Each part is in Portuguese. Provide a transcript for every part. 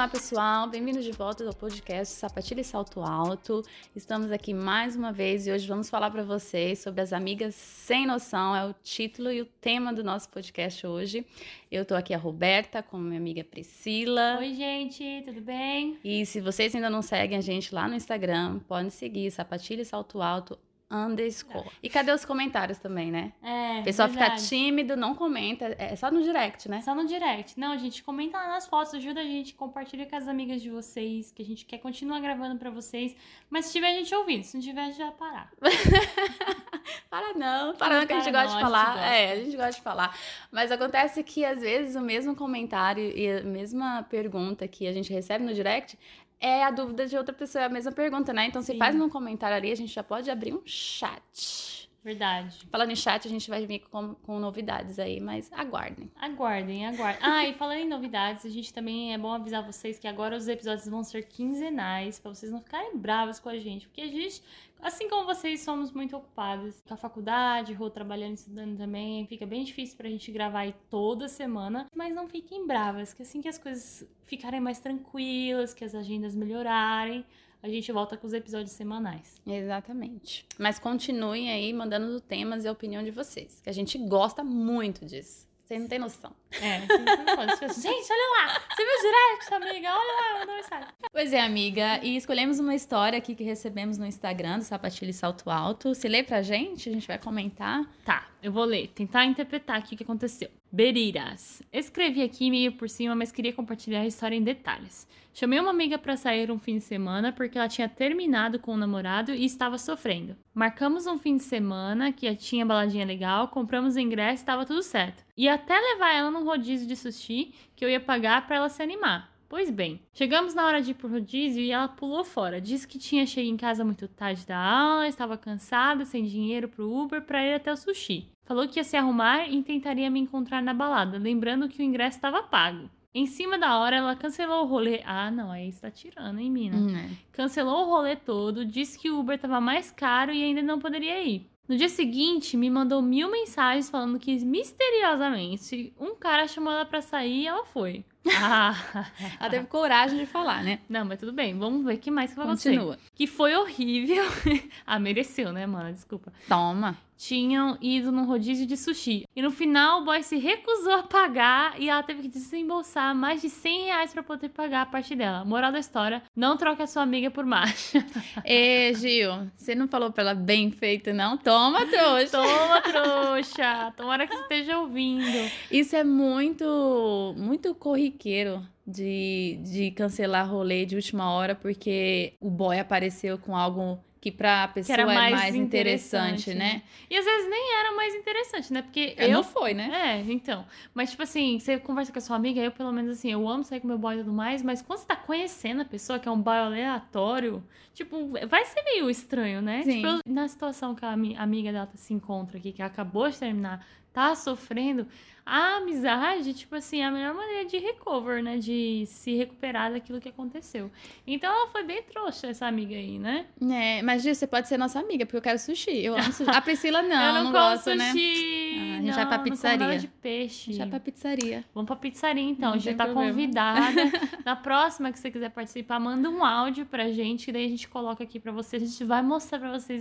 Olá, pessoal. Bem-vindos de volta ao podcast Sapatilha e Salto Alto. Estamos aqui mais uma vez e hoje vamos falar para vocês sobre as amigas sem noção. É o título e o tema do nosso podcast hoje. Eu tô aqui a Roberta com minha amiga Priscila. Oi, gente, tudo bem? E se vocês ainda não seguem a gente lá no Instagram, podem seguir Sapatilha e Salto Alto underscore. E cadê os comentários também, né? É. O pessoal verdade. fica tímido, não comenta. É só no direct, né? Só no direct. Não, gente, comenta lá nas fotos, ajuda a gente, compartilha com as amigas de vocês, que a gente quer continuar gravando pra vocês. Mas se tiver gente ouvindo, se não tiver, já parar. Para não, para não que a gente Para gosta de falar. gosta. É, a gente gosta de falar. Mas acontece que às vezes o mesmo comentário e a mesma pergunta que a gente recebe no direct é a dúvida de outra pessoa, é a mesma pergunta, né? Então se Sim. faz no comentário ali, a gente já pode abrir um chat. Verdade. Falando em chat, a gente vai vir com, com novidades aí, mas aguardem. Aguardem, aguardem. Ah, e falando em novidades, a gente também é bom avisar vocês que agora os episódios vão ser quinzenais, pra vocês não ficarem bravos com a gente, porque a gente, assim como vocês, somos muito ocupados com a faculdade, Rô trabalhando e estudando também, fica bem difícil pra gente gravar aí toda semana, mas não fiquem bravas, que assim que as coisas ficarem mais tranquilas, que as agendas melhorarem, a gente volta com os episódios semanais. Exatamente. Mas continuem aí mandando temas e a opinião de vocês, que a gente gosta muito disso. Vocês não têm noção. É, não pode. Gente, olha lá! Você viu o direct, amiga? Olha lá, mandou mensagem. Pois é, amiga. E escolhemos uma história aqui que recebemos no Instagram do Sapatilha e Salto Alto. Se lê pra gente, a gente vai comentar. Tá, eu vou ler, tentar interpretar aqui o que aconteceu. Beriras. Escrevi aqui meio por cima, mas queria compartilhar a história em detalhes. Chamei uma amiga pra sair um fim de semana porque ela tinha terminado com o namorado e estava sofrendo. Marcamos um fim de semana que tinha baladinha legal, compramos o ingresso e estava tudo certo. E até levar ela num rodízio de sushi que eu ia pagar pra ela se animar. Pois bem, chegamos na hora de ir pro rodízio e ela pulou fora. Disse que tinha chegado em casa muito tarde da aula, estava cansada, sem dinheiro pro Uber para ir até o sushi. Falou que ia se arrumar e tentaria me encontrar na balada, lembrando que o ingresso estava pago. Em cima da hora, ela cancelou o rolê. Ah, não, aí está tirando, hein, mina? Hum, é. Cancelou o rolê todo, disse que o Uber estava mais caro e ainda não poderia ir. No dia seguinte, me mandou mil mensagens falando que misteriosamente um cara chamou ela pra sair e ela foi. Ah, Ela teve coragem de falar, né? não, mas tudo bem, vamos ver o que mais que vai acontecer. Continua. Que foi horrível. ah, mereceu, né, mano? Desculpa. Toma. Tinham ido num rodízio de sushi. E no final, o boy se recusou a pagar e ela teve que desembolsar mais de 100 reais pra poder pagar a parte dela. Moral da história: não troque a sua amiga por macho. Ê, Gil, você não falou pra ela bem feito, não? Toma, trouxa. Toma, trouxa! Tomara que você esteja ouvindo. Isso é muito, muito corriqueiro de, de cancelar rolê de última hora porque o boy apareceu com algo que pra pessoa era é mais mais interessante, interessante, né? E às vezes nem era mais interessante, né? Porque Eu... eu Não foi, né? É, então. Mas, tipo assim, você conversa com a sua amiga, eu, pelo menos, assim, eu amo sair com meu boy e tudo mais, mas quando você tá conhecendo a pessoa, que é um boy aleatório, tipo, vai ser meio estranho, né? Sim. Tipo, eu- na situação que a ami- amiga dela se encontra aqui, que acabou de terminar, tá sofrendo, a amizade, tipo assim, é a melhor maneira de recover, né? De se recuperar daquilo que aconteceu. Então ela foi bem trouxa, essa amiga aí, né? É, mas Gil, você pode ser nossa amiga, porque eu quero sushi. Eu amo sushi. A Priscila não, eu não, não, gosta, né? sushi. Ah, a gente não, vai pra pizzaria. de peixe. Já pra pizzaria. Vamos pra pizzaria então, Não já tem tá problema. convidada. Na próxima que você quiser participar, manda um áudio pra gente, que daí a gente coloca aqui pra vocês. A gente vai mostrar pra vocês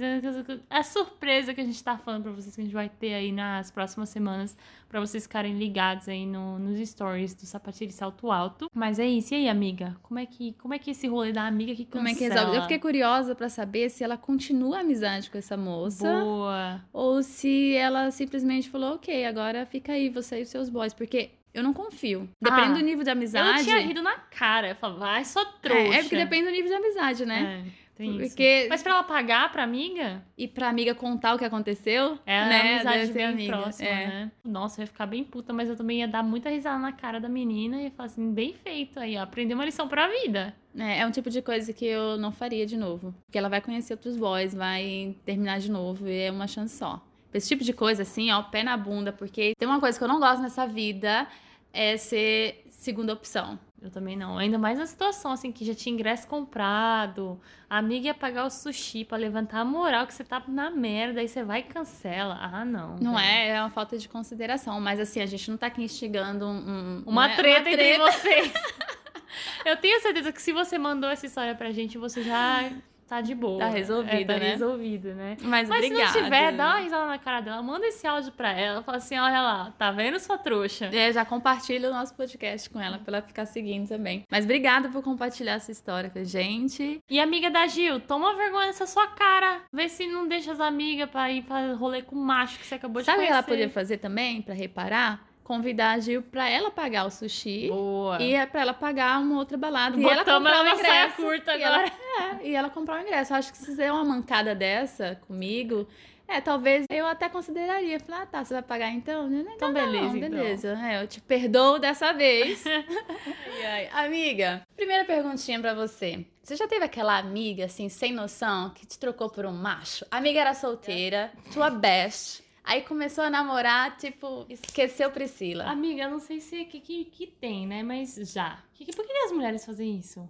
a surpresa que a gente tá falando pra vocês, que a gente vai ter aí nas próximas semanas, pra vocês ficarem ligados aí no- nos stories do Sapatilha e Salto Alto. Mas é isso, e aí, amiga? Como é que, como é que esse rolê da amiga que Como é que cancela? resolve? Eu fiquei curiosa pra saber se ela continua amizade com essa moça. Boa. Ou se ela simplesmente falou, ok, agora fica aí, você e os seus boys. Porque eu não confio. Depende Ah, do nível de amizade. Eu tinha rido na cara. Eu falava, vai, só trouxa. é, é porque depende do nível de amizade, né? É, tem isso. Porque. Mas pra ela pagar pra amiga, E pra amiga contar o que aconteceu, é né? uma amizade bem amiga. próxima, É. né? Nossa, eu ia ficar bem puta, mas eu também ia dar muita risada na cara da menina e ia falar assim, bem feito aí, ó. Aprendeu uma lição pra vida. É, é um tipo de coisa que eu não faria de novo. Porque ela vai conhecer outros boys, vai terminar de novo e é uma chance só. Esse tipo de coisa, assim, ó, pé na bunda, porque tem uma coisa que eu não gosto nessa vida é ser segunda opção. Eu também não. Ainda mais na situação, assim, que já tinha ingresso comprado, a amiga ia pagar o sushi pra levantar a moral que você tá na merda, aí você vai e cancela. Ah, não. Não velho. é, é uma falta de consideração. Mas assim, a gente não tá aqui instigando um, um- Uma né, treta entre vocês. Eu tenho certeza que se você mandou essa história pra gente, você já tá de boa. Tá resolvido, é, tá né? resolvido, né? Mas, Mas obrigada. se não tiver, dá uma risada na cara dela, manda esse áudio pra ela, fala assim, olha lá, tá vendo sua trouxa? É, já compartilha o nosso podcast com ela pra ela ficar seguindo também. Mas obrigada por compartilhar essa história com a gente. E amiga da Gil, toma vergonha nessa sua cara. Vê se não deixa as amigas pra ir pra rolê com o macho que você acabou de Sabe o que conhecer. ela podia fazer também, pra reparar? Convidar a Gil pra ela pagar o sushi. Boa. E é pra ela pagar uma outra balada. e ela comprar ela saia ingresso. curta e ela- é, e ela comprar o ingresso. Eu acho que se fizer uma mancada dessa comigo, é, talvez eu até consideraria. Falar, ah, tá, você vai pagar então? Não, não, Então, não, beleza, então. beleza. É, eu te perdoo dessa vez. Ai, ai. Amiga, primeira perguntinha pra você. Você já teve aquela amiga, assim, sem noção, que te trocou por um macho? A amiga era solteira, tua best. Aí começou a namorar, tipo, esqueceu Priscila. Amiga, eu não sei se que, que, que tem, né? Mas já. Que, que- por que as mulheres fazem isso?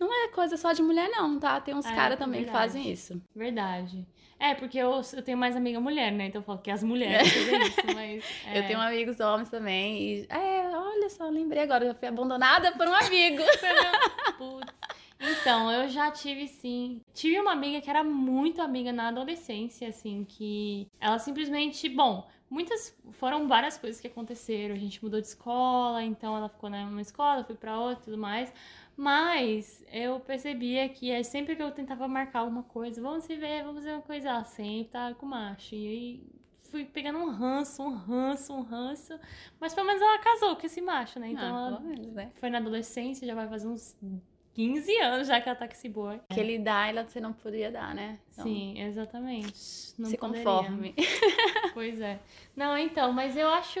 Não é coisa só de mulher, não, tá? Tem uns É, caras também que verdade. fazem isso. Verdade. É, porque eu, eu tenho mais amiga mulher, né? Então eu falo que as mulheres fazem isso, mas. é. Eu tenho amigos homens também. E, é, olha só, lembrei agora, eu já fui abandonada por um amigo. Putz. Então, eu já tive sim. Tive uma amiga que era muito amiga na adolescência, assim, que ela simplesmente. Bom, muitas. Foram várias coisas que aconteceram. A gente mudou de escola, então ela ficou numa escola, eu fui pra outra e tudo mais. Mas eu percebia que é sempre que eu tentava marcar alguma coisa, vamos se ver, vamos fazer uma coisa, ela sempre tava com macho. E aí fui pegando um ranço, um ranço, um ranço. Mas pelo menos ela casou com esse macho, né? Então ah, ela menos, né? foi na adolescência, já vai fazer uns 15 anos já que ela tá com esse boy. Que ele dá, ela você não podia dar, né? Então, Sim, exatamente. Não se poderia. conforme. Pois é. Não, então, mas eu acho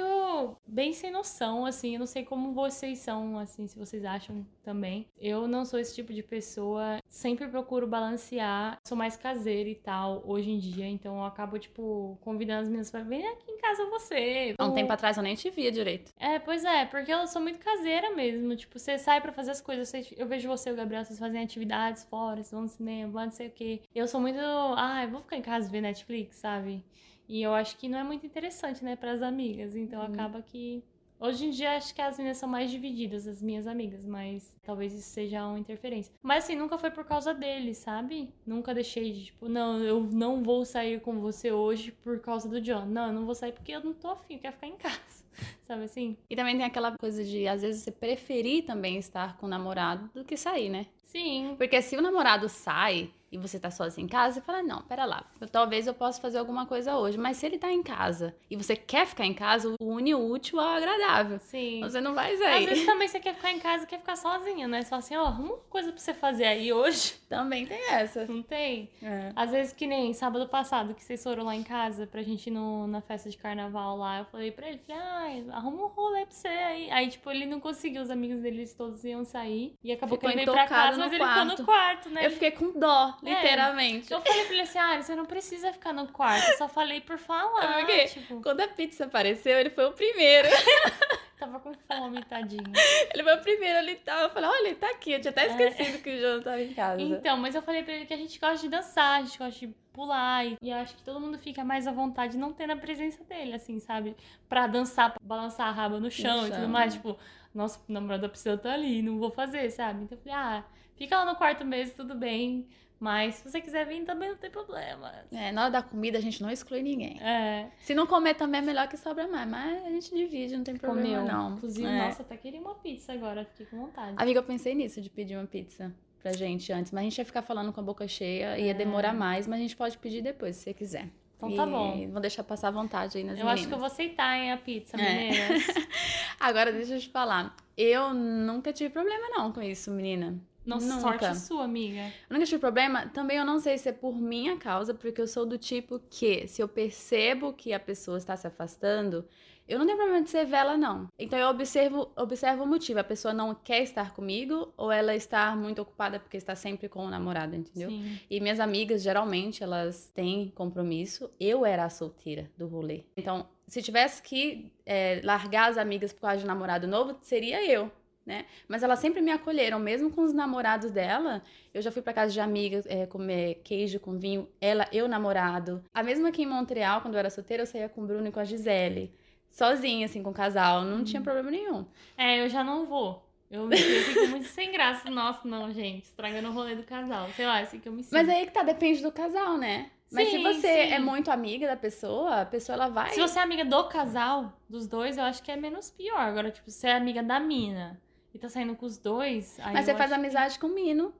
bem sem noção, assim. Eu não sei como vocês são, assim, se vocês acham também. Eu não sou esse tipo de pessoa. Sempre procuro balancear. Sou mais caseira e tal, hoje em dia. Então eu acabo, tipo, convidando as meninas pra vir aqui em casa você. Há um tempo atrás eu nem te via direito. É, pois é, porque eu sou muito caseira mesmo. Tipo, você sai pra fazer as coisas, eu vejo você e o Gabriel, vocês fazem atividades fora, vocês vão no cinema, vão não sei o quê. Eu sou muito, ah, eu vou ficar em casa ver Netflix, sabe? E eu acho que não é muito interessante, né, pras amigas. Então Uhum. acaba que. Hoje em dia acho que as meninas são mais divididas, as minhas amigas, mas talvez isso seja uma interferência. Mas assim, nunca foi por causa dele, sabe? Nunca deixei de, tipo, não, eu não vou sair com você hoje por causa do John. Não, eu não vou sair porque eu não tô afim, eu quero ficar em casa. Sabe assim? E também tem aquela coisa de, às vezes, você preferir também estar com o namorado do que sair, né? Sim. Porque se o namorado sai e você tá sozinho em casa, você fala, não, pera lá, eu- talvez eu possa fazer alguma coisa hoje. Mas se ele tá em casa e você quer ficar em casa, o une o útil ao agradável. Sim. Você não vai Às sair. vezes também você quer ficar em casa e quer ficar sozinha, né? Você fala assim, ó, arruma uma coisa pra você fazer aí hoje. Também tem essa. Não tem? É. Às vezes que nem sábado passado, que vocês foram lá em casa pra gente ir no, na festa de carnaval lá, eu falei pra ele, ai, arruma um rolê pra você aí. Aí, tipo, ele não conseguiu, os amigos deles todos iam sair. E acabou Ficou que ele veio pra casa, mas ele ficou quarto. no quarto, né? Eu fiquei com dó, É. literalmente. Eu falei pra ele assim, ah, você não precisa ficar no quarto, eu só falei por falar. Sabe por quê? Tipo, Quando a pizza apareceu, ele foi o primeiro. tava com fome, tadinho. Ele foi o primeiro, ele tava. Eu falei, olha, ele tá aqui. Eu tinha até esquecido que o João tava em casa. Então, mas eu falei pra ele que a gente gosta de dançar, a gente gosta de pular. E, e acho que todo mundo fica mais à vontade não tendo a presença dele, assim, sabe? Pra dançar, pra balançar a raba no chão e chão, tudo mais. Tipo, nossa, o namorado da Priscila tá ali, não vou fazer, sabe? Então eu falei, ah, fica lá no quarto mesmo, tudo bem. Mas se você quiser vir também não tem problema. É, na hora da comida a gente não exclui ninguém. É, Se não comer também é melhor que sobra mais, mas a gente divide, não tem problema comeu. não. Inclusive, É. nossa, até queria uma pizza agora, fiquei com vontade. Amiga, eu pensei nisso, de pedir uma pizza pra gente antes, mas a gente ia ficar falando com a boca cheia, ia É. demorar mais, mas a gente pode pedir depois, se você quiser. Então tá E bom. Vou deixar passar à vontade aí nas Eu meninas. acho que eu vou aceitar, hein, a pizza, É. meninas. Agora, deixa eu te falar. Eu nunca tive problema não com isso, menina. Nossa, Nunca. sorte sua, amiga. Eu nunca tive problema. Também eu não sei se é por minha causa, porque eu sou do tipo que, se eu percebo que a pessoa está se afastando, eu não tenho problema de ser vela, não. Então eu observo, observo o motivo. A pessoa não quer estar comigo ou ela está muito ocupada porque está sempre com o namorado, entendeu? Sim. E minhas amigas, geralmente, elas têm compromisso. Eu era a solteira do rolê. Então, se tivesse que é, largar as amigas por causa de namorado novo, seria eu. Né? Mas elas sempre me acolheram, mesmo com os namorados dela. Eu já fui pra casa de amigas é, comer queijo com vinho, ela, eu namorado. A mesma aqui em Montreal, quando eu era solteira, eu saía com o Bruno e com a Gisele. Sozinha, assim, com o casal. Não tinha problema nenhum. É, eu já não vou. Eu me fico muito sem graça. Nossa, não, gente. Estragando o rolê do casal. Sei lá, assim que eu me sinto. Mas aí que tá, depende do casal, né? Mas se Sim, você sim. é muito amiga da pessoa, a pessoa ela vai. Se você é amiga do casal, dos dois, eu acho que é menos pior. Agora, tipo, se é amiga da mina e tá saindo com os dois. Mas você faz acho que- amizade com o Mino.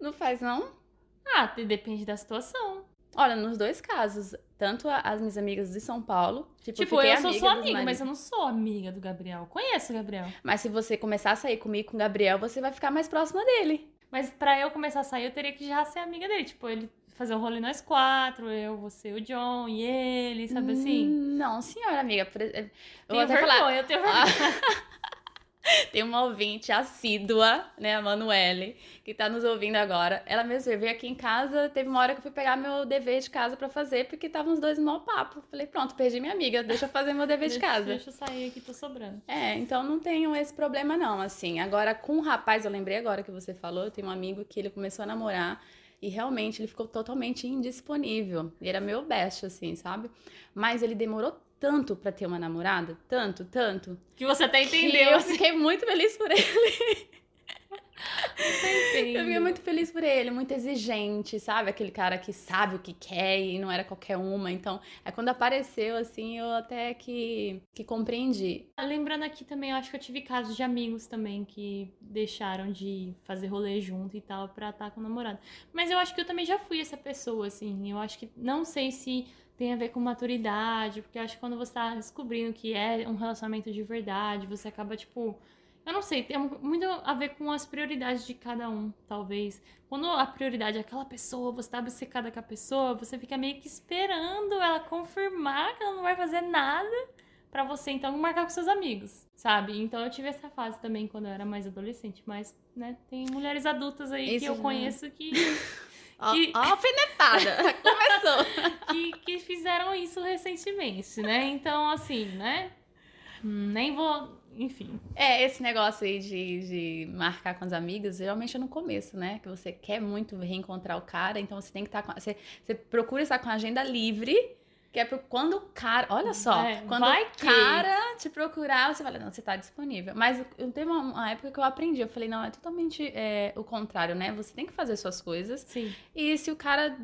Não faz, não? Ah, depende da situação. Olha, nos dois casos, tanto a- as minhas amigas de São Paulo, tipo, tipo, eu sou sua amiga, mas eu não sou amiga do Gabriel. Conheço o Gabriel. Mas se você começar a sair comigo com o Gabriel, você vai ficar mais próxima dele. Mas pra eu começar a sair, eu teria que já ser amiga dele. Tipo, ele fazer um rolê nós quatro, eu, você, o John e ele, sabe assim? Hum, Não, senhora amiga. Eu Tenho vergonha, falar. eu tenho Ah, vergonha. Tem uma ouvinte assídua, né, a Manuele, que tá nos ouvindo agora. Ela mesma veio aqui em casa, teve uma hora que eu fui pegar meu dever de casa pra fazer, porque estavam os dois no mau papo. Falei, pronto, perdi minha amiga, deixa eu fazer meu dever de casa. Deixa eu sair aqui, tô sobrando. É, então não tenho esse problema não, assim. Agora, com o rapaz, eu lembrei agora que você falou, eu tenho um amigo que ele começou a namorar e realmente ele ficou totalmente indisponível. Ele era meu best, assim, sabe? Mas ele demorou tanto pra ter uma namorada, tanto, tanto, Que você até que entendeu. eu fiquei muito feliz por ele. Eu fiquei muito feliz por ele, muito exigente, sabe? Aquele cara que sabe o que quer e não era qualquer uma. Então, é quando apareceu, assim, eu até que, que compreendi. Lembrando aqui também, eu acho que eu tive casos de amigos também que deixaram de fazer rolê junto e tal pra estar com o namorado. Mas eu acho que eu também já fui essa pessoa, assim. Eu acho que não sei se tem a ver com maturidade, porque eu acho que quando você tá descobrindo que é um relacionamento de verdade, você acaba, tipo. Eu não sei, tem muito a ver com as prioridades de cada um, talvez. Quando a prioridade é aquela pessoa, você tá obcecada com a pessoa, você fica meio que esperando ela confirmar que ela não vai fazer nada pra você então marcar com seus amigos, sabe? Então eu tive essa fase também quando eu era mais adolescente, mas, né, tem mulheres adultas aí Isso que eu conheço que, Ó, Que- ó alfinetada! Começou! que, que fizeram isso recentemente, né? Então, assim, né? hum, Nem vou. Enfim. É, esse negócio aí de, de marcar com as amigas, geralmente é no começo, né? Que você quer muito reencontrar o cara, então você tem que estar com. Você, você procura estar com a agenda livre, que é pro, quando o cara. Olha só, É, quando o que- cara te procurar, você fala, não, você tá disponível. Mas eu teve uma, uma época que eu aprendi, eu falei, não, é totalmente é, o contrário, né? Você tem que fazer suas coisas. Sim. E se o cara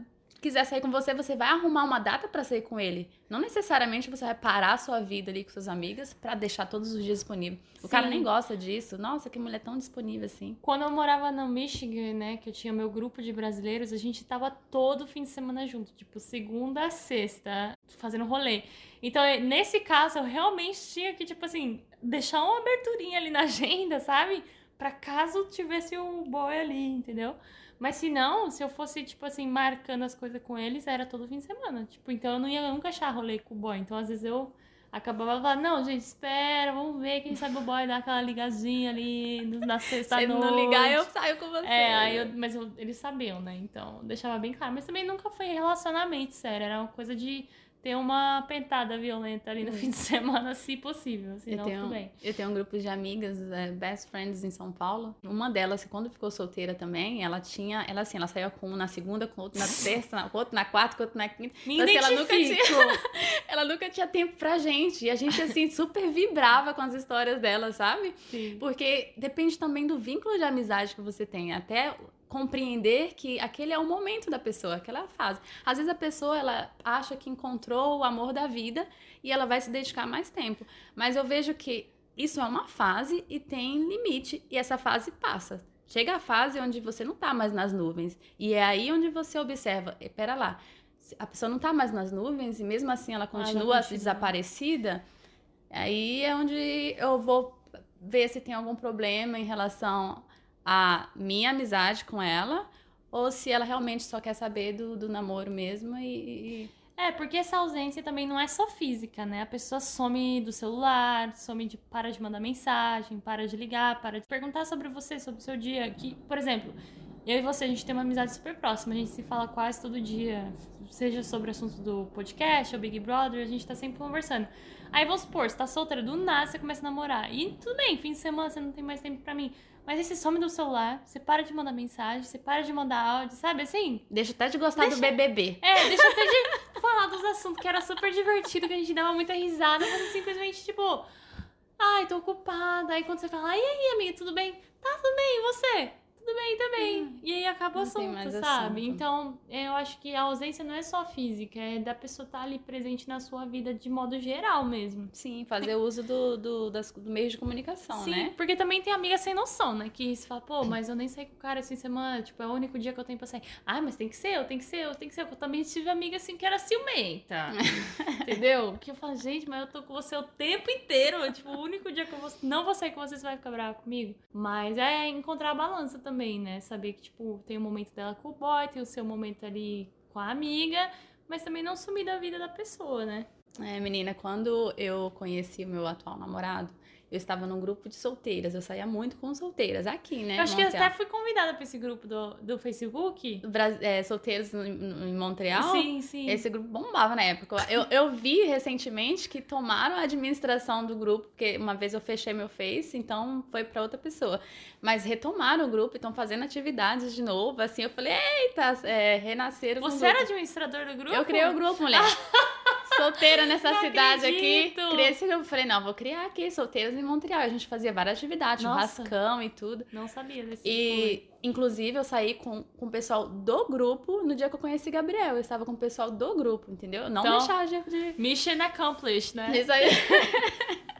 quiser sair com você, você vai arrumar uma data pra sair com ele. Não necessariamente você vai parar a sua vida ali com suas amigas pra deixar todos os dias disponível. O cara Sim. nem gosta disso. Nossa, que mulher tão disponível assim. Quando eu morava no Michigan, né, que eu tinha meu grupo de brasileiros, a gente tava todo fim de semana junto, tipo, segunda a sexta, fazendo rolê. Então, eh, nesse caso, eu realmente tinha que, tipo assim, deixar uma aberturinha ali na agenda, sabe? Pra caso tivesse um boy ali, entendeu? Mas se não, se eu fosse, tipo assim, marcando as coisas com eles, era todo fim de semana. Tipo, então eu não ia nunca achar rolê com o boy. Então, às vezes, eu acabava falando, não, gente, espera, vamos ver, quem sabe o boy dá aquela ligadinha ali na sexta Se noite. não ligar, eu saio com você. É, aí eu, mas eu- eles sabiam, né? Então, deixava bem claro. Mas também nunca foi relacionamento sério. Era uma coisa de ter uma pentada violenta ali no fim de semana, se possível. Eu Senão, tenho, tudo bem. eu tenho um grupo de amigas, é, best friends em São Paulo. Uma delas, quando ficou solteira também, ela tinha, ela assim, ela saía com um na segunda, com outro na terça, na- com outro na quarta, com outro na quinta. Me Então, assim, ela nunca identifico. Ela nunca tinha tempo pra gente. E a gente, assim, super vibrava com as histórias dela, sabe? Sim. Porque depende também do vínculo de amizade que você tem. Até compreender que aquele é o momento da pessoa, aquela é fase. Às vezes a pessoa, ela acha que encontrou o amor da vida e ela vai se dedicar mais tempo. Mas eu vejo que isso é uma fase e tem limite. E essa fase passa. Chega a fase onde você não tá mais nas nuvens. E é aí onde você observa, "Eh, pera lá, a pessoa não tá mais nas nuvens e mesmo assim ela continua continua. desaparecida, aí é onde eu vou ver se tem algum problema em relação à minha amizade com ela ou se ela realmente só quer saber do, do namoro mesmo e, e- É, porque essa ausência também não é só física, né? A pessoa some do celular, some de para de mandar mensagem, para de ligar, para de perguntar sobre você, sobre o seu dia. Que, por exemplo, eu e você, a gente tem uma amizade super próxima, a gente se fala quase todo dia, seja sobre assuntos do podcast ou Big Brother, a gente tá sempre conversando. Aí vamos supor, você tá solteira do nada, você começa a namorar. E tudo bem, fim de semana você não tem mais tempo pra mim. Mas aí você some do celular, você para de mandar mensagem, você para de mandar áudio, sabe assim? deixa até de gostar do BBB. É, deixa até de falar dos assuntos que era super divertido, que a gente dava muita risada, mas simplesmente, tipo. Ai, tô ocupada. Aí quando você fala, e aí, amiga, tudo bem? Tá, tudo bem, e você? Tudo bem também. Hum, e aí acaba o assunto, sabe? Assunto. Então, eu acho que a ausência não é só física, é da pessoa estar tá ali presente na sua vida de modo geral mesmo. Sim, fazer uso do, do, das, do meio de comunicação, Sim, né? porque também tem amiga sem noção, né? Que você fala, pô, mas eu nem saí com o cara essa semana, tipo, é o único dia que eu tenho pra sair. Ah, mas tem que ser eu, tem que ser eu, tem que ser eu. Eu também tive amiga assim que era ciumenta. entendeu? Que eu falo, gente, mas eu tô com você o tempo inteiro. Tipo, o único dia que eu vou, não vou sair com você, você vai ficar brava comigo. Mas é encontrar a balança também também, né? Saber que, tipo, tem o momento dela com o boy, tem o seu momento ali com a amiga, mas também não sumir da vida da pessoa, né? É, menina, quando eu conheci o meu atual namorado, eu estava num grupo de solteiras, eu saía muito com solteiras aqui, né? Eu acho que eu até fui convidada para esse grupo do, do Facebook. É, solteiros no, no, em Montreal? Sim, sim. Esse grupo bombava na época. Eu, eu vi recentemente que tomaram a administração do grupo, porque uma vez eu fechei meu Face, então foi para outra pessoa. Mas retomaram o grupo e estão fazendo atividades de novo, assim. Eu falei, eita, é, renasceram. Você era administrador do grupo? Eu criei o grupo, mulher. solteira nessa não cidade acredito. aqui. Esse grupo. Falei, não, vou criar aqui, solteiras em Montreal. A gente fazia várias atividades, Nossa. churrascão e tudo. Não sabia desse E, inclusive, eu saí com, com o pessoal do grupo no dia que eu conheci Gabriel. Eu estava com o pessoal do grupo, entendeu? Não então, deixar de, de... Mission accomplished, né? Isso aí.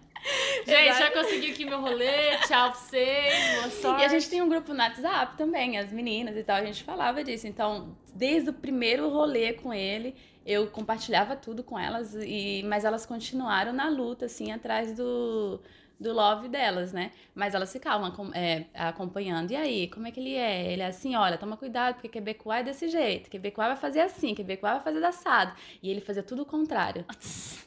Gente, já consegui aqui meu rolê, tchau pra vocês, boa sorte. E a gente tem um grupo no WhatsApp também, as meninas e tal, a gente falava disso. Então, desde o primeiro rolê com ele, eu compartilhava tudo com elas, e mas elas continuaram na luta, assim, atrás do, do love delas, né? Mas elas ficavam é, acompanhando. E aí, como é que ele é? Ele é assim, olha, toma cuidado, porque Quebecois é desse jeito. Quebecois vai fazer assim, Quebecois vai fazer assado. E ele fazia tudo o contrário.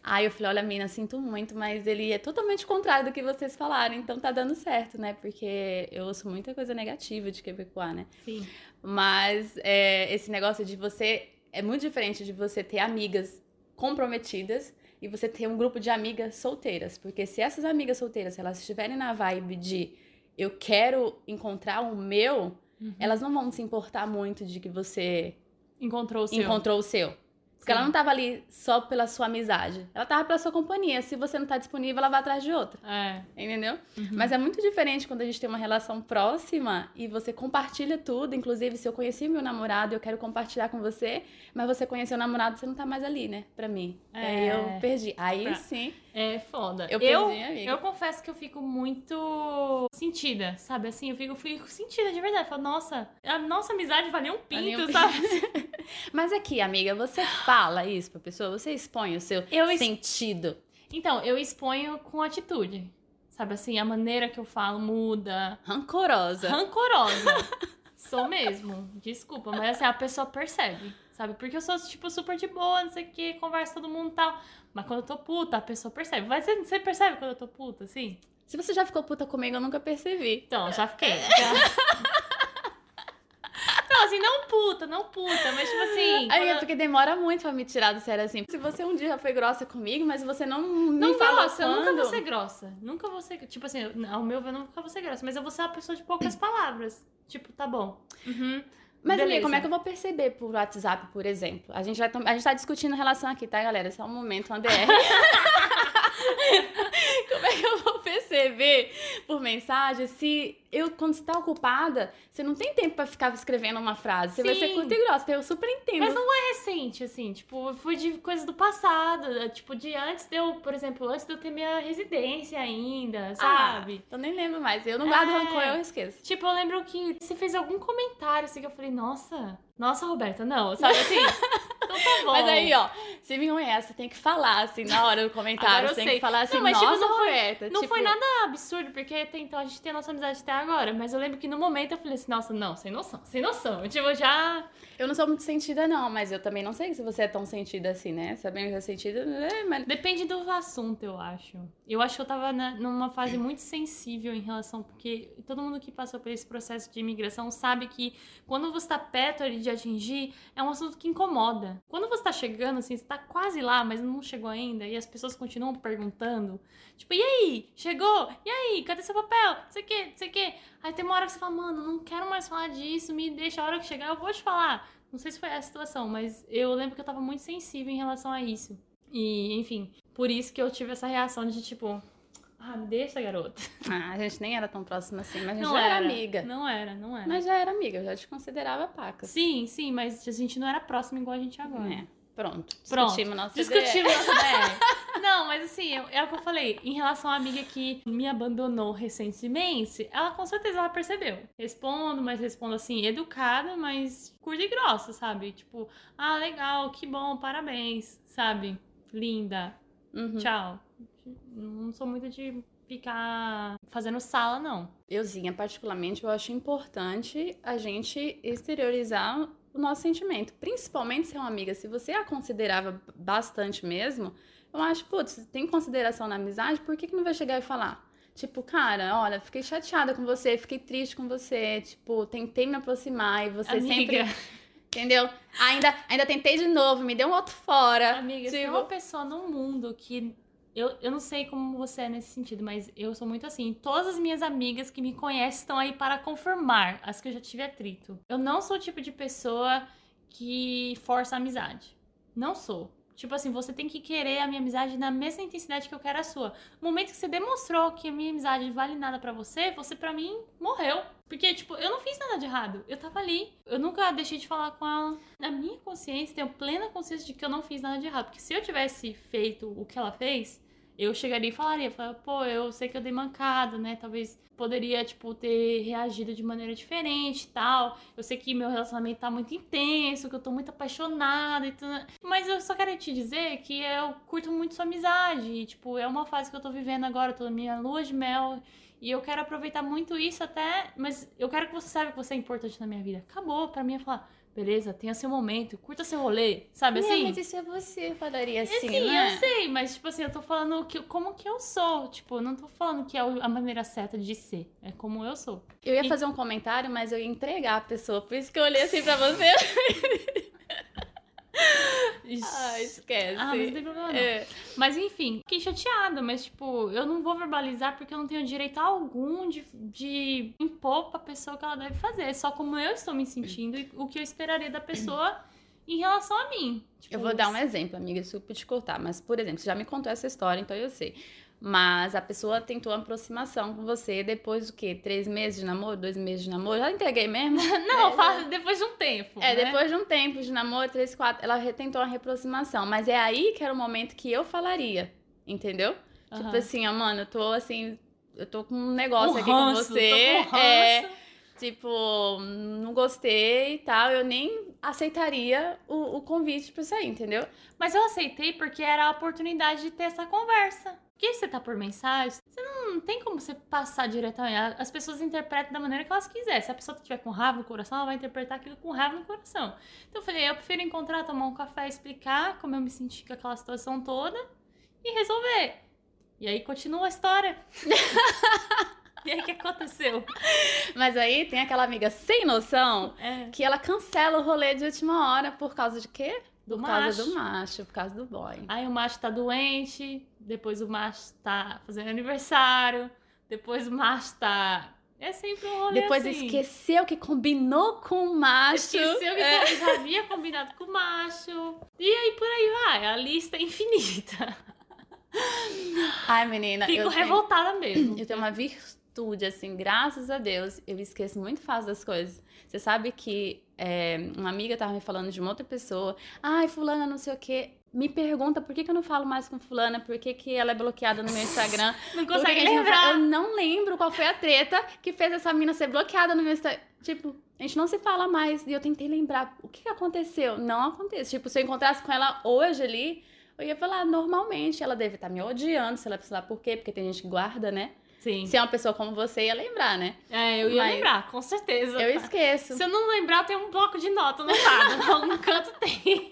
aí eu falei, olha, mina, sinto muito, mas ele é totalmente contrário do que vocês falaram. Então tá dando certo, né? Porque eu ouço muita coisa negativa de Quebecois, né? Sim. Mas é, esse negócio de você é muito diferente de você ter amigas comprometidas e você ter um grupo de amigas solteiras. Porque se essas amigas solteiras, elas estiverem na vibe de eu quero encontrar o meu, uhum. elas não vão se importar muito de que você encontrou o seu. Encontrou o seu. Porque ela não tava ali só pela sua amizade. Ela tava pela sua companhia. Se você não tá disponível, ela vai atrás de outra. É. Entendeu? Uhum. Mas é muito diferente quando a gente tem uma relação próxima e você compartilha tudo. Inclusive, se eu conheci meu namorado, eu quero compartilhar com você, mas você conheceu o namorado, você não tá mais ali, né? Pra mim. É. Aí eu perdi. Aí pra... sim. É foda. Eu, eu, eu confesso que eu fico muito sentida, sabe? Assim, eu fico, eu fico sentida de verdade. Eu falo, nossa, a nossa amizade valeu um pinto, valeu um sabe? Mas aqui, amiga, você fala isso pra pessoa? Você expõe o seu eu sentido? Então, eu exponho com atitude. Sabe assim, a maneira que eu falo muda. Rancorosa. Rancorosa. Sou mesmo. Desculpa, mas assim, a pessoa percebe sabe? Porque eu sou, tipo, super de boa, não sei o que, conversa todo mundo e tal. Mas quando eu tô puta, a pessoa percebe. Mas você, você percebe quando eu tô puta, assim? Se você já ficou puta comigo, eu nunca percebi. Então, já fiquei. Já... Não, assim, não puta, não puta, mas tipo assim. Aí é porque demora muito pra me tirar do sério assim. Se você um dia já foi grossa comigo, mas você não me não fala grossa, quando... eu nunca vou ser grossa. Nunca vou ser. Tipo assim, ao meu ver, eu nunca vou ser grossa. Mas eu vou ser uma pessoa de poucas palavras. Tipo, tá bom. Uhum. Mas, Beleza. amiga, como é que eu vou perceber por WhatsApp, por exemplo? A gente, vai a gente tá discutindo relação aqui, tá, galera? Só um momento, uma DR. como é que eu vou perceber por mensagem se eu, quando você tá ocupada, você não tem tempo para ficar escrevendo uma frase. Você Sim. vai ser curta e grossa, eu super entendo. Mas não é recente, assim, tipo, foi de coisas do passado, tipo, de antes de eu, por exemplo, antes de eu ter minha residência ainda, ah, sabe? Ah, eu nem lembro mais, eu não guardo é... rancor, eu esqueço. Tipo, eu lembro que você fez algum comentário, assim, que eu falei, nossa, nossa, Roberta, não, sabe assim? Então tá bom. Mas aí, ó, se vir essa, tem que falar, assim, na hora do comentário. Você tem que falar assim, não, mas, tipo, nossa, tipo, não Roberta. Foi, não tipo... foi nada absurdo, porque até então a gente tem a nossa amizade até agora. Mas eu lembro que no momento eu falei assim, nossa, não, sem noção, sem noção. Eu, tipo, já... Eu não sou muito sentida, não, mas eu também não sei se você é tão sentida assim, né? Sabendo que é sentida, é, mas... Depende do assunto, eu acho. Eu acho que eu tava na, numa fase muito sensível em relação, porque todo mundo que passou por esse processo de imigração sabe que quando você tá perto ali de atingir, é um assunto que incomoda. Quando você tá chegando, assim, você tá quase lá, mas não chegou ainda, e as pessoas continuam perguntando, tipo, e aí? Chegou? E aí? Cadê seu papel? Sei que, sei que. Aí tem uma hora que você fala, mano, não quero mais falar disso, me deixa a hora que chegar, eu vou te falar. Não sei se foi essa situação, mas eu lembro que eu tava muito sensível em relação a isso. E, enfim, por isso que eu tive essa reação de tipo, Ah, me deixa, garota. Ah, a gente nem era tão próxima assim, mas a gente Não já era, era amiga. Não era, não era. Mas já era amiga, eu já te considerava paca. Sim, sim, mas a gente não era próximo igual a gente agora. É, pronto. Pronto. Discutimos nossa Discutimos nossa ideia. Não, mas assim, eu- é o que eu falei. Em relação à amiga que me abandonou recentemente, ela com certeza ela percebeu. Respondo, mas respondo assim, educada, mas curta e grossa, sabe? Tipo, ah, legal, que bom, parabéns, sabe? Linda, Uhum. tchau. Não sou muito de ficar fazendo sala, não. Euzinha, particularmente, eu acho importante a gente exteriorizar o nosso sentimento. Principalmente se é uma amiga, se você a considerava bastante mesmo, eu acho, putz, tem consideração na amizade, por que, que não vai chegar e falar? Tipo, cara, olha, fiquei chateada com você, fiquei triste com você, tipo, tentei me aproximar e você sempre. Amiga, Entendeu? Ainda, ainda tentei de novo, me deu um outro fora. amiga, se tipo, tem uma pessoa no mundo que. Eu, eu não sei como você é nesse sentido, mas eu sou muito assim. Todas as minhas amigas que me conhecem estão aí para confirmar as que eu já tive atrito. Eu não sou o tipo de pessoa que força a amizade. Não sou. Tipo assim, você tem que querer a minha amizade na mesma intensidade que eu quero a sua. No momento que você demonstrou que a minha amizade vale nada pra você, você pra mim morreu. Porque, tipo, eu não fiz nada de errado. Eu tava ali. Eu nunca deixei de falar com ela. Na minha consciência, tenho plena consciência de que eu não fiz nada de errado. Porque se eu tivesse feito o que ela fez, eu chegaria e falaria, falaria, pô, eu sei que eu dei mancada, né? Talvez poderia, tipo, ter reagido de maneira diferente tal. Eu sei que meu relacionamento tá muito intenso, que eu tô muito apaixonada e tudo. Mas eu só quero te dizer que eu curto muito sua amizade. E, tipo, é uma fase que eu tô vivendo agora, eu tô na minha lua de mel. E eu quero aproveitar muito isso até. Mas eu quero que você saiba que você é importante na minha vida. Acabou, pra mim é falar, beleza, tenha seu momento, curta seu rolê, sabe "É, assim? mas isso é você, falaria É, assim, sim, né? eu sei, mas tipo assim, eu tô falando que, como que eu sou. Tipo, não tô falando que é a maneira certa de ser. É como eu sou. Eu ia E- fazer um comentário, mas eu ia entregar a pessoa, por isso que eu olhei assim pra você. Ah, esquece. Ah, mas não tem problema não. É. Mas enfim, fiquei chateada, mas tipo, eu não vou verbalizar porque eu não tenho direito algum de, de impor pra pessoa o que ela deve fazer. É só como eu estou me sentindo e o que eu esperaria da pessoa em relação a mim. Tipo, Eu vou dar um exemplo, amiga, desculpa te cortar, mas, por exemplo, você já me contou essa história, então eu sei. Mas a pessoa tentou uma aproximação com você depois do quê? Três meses de namoro? Dois meses de namoro? Já entreguei mesmo? Não, É, faz depois de um tempo. É, né? depois de um tempo de namoro, três, quatro, ela retentou uma reaproximação. Mas é aí que era o momento que eu falaria, entendeu? Tipo assim, ó, mano, eu tô assim, eu tô com um negócio Um aqui ranço, com você. tô com é, ranço. tipo, não gostei e tal. Eu nem aceitaria o, o convite pra sair, entendeu? Mas eu aceitei porque era a oportunidade de ter essa conversa. Porque você tá por mensagem, você não, não tem como você passar diretamente. As pessoas interpretam da maneira que elas quiserem. Se a pessoa estiver com raiva no coração, ela vai interpretar aquilo com raiva no coração. Então eu falei, eu prefiro encontrar, tomar um café, explicar como eu me senti com aquela situação toda e resolver. E aí continua a história. e aí o que aconteceu? Mas aí tem aquela amiga sem noção É, que ela cancela o rolê de última hora por causa de quê? Do Por macho. causa do macho, por causa do boy. Aí o macho tá doente, depois o macho tá fazendo aniversário, depois o macho tá. É sempre um rolê Depois assim. esqueceu que combinou com o macho. Esqueceu que É. já havia combinado com o macho. E aí por aí vai, a lista é infinita. Ai, menina, Fico eu tenho, revoltada mesmo. eu tenho uma virtude, assim, graças a Deus, eu esqueço muito fácil das coisas. Você sabe que é, uma amiga tava me falando de uma outra pessoa. Ai, fulana, não sei o quê. Me pergunta por que, que eu não falo mais com fulana, por que, que ela é bloqueada no meu Instagram. Não consegue gente não lembrar. Eu não lembro qual foi a treta que fez essa mina ser bloqueada no meu Instagram. Tipo, a gente não se fala mais. E eu tentei lembrar o que, que aconteceu. Não acontece. Tipo, se eu encontrasse com ela hoje ali, eu ia falar normalmente. Ela deve estar me odiando, se ela precisar por quê? Porque tem gente que guarda, né? Sim. Se é uma pessoa como você, ia lembrar, né? É, eu ia Mas- lembrar, com certeza. Eu esqueço. Se eu não lembrar, tem um bloco de nota anotado. Em algum canto tem.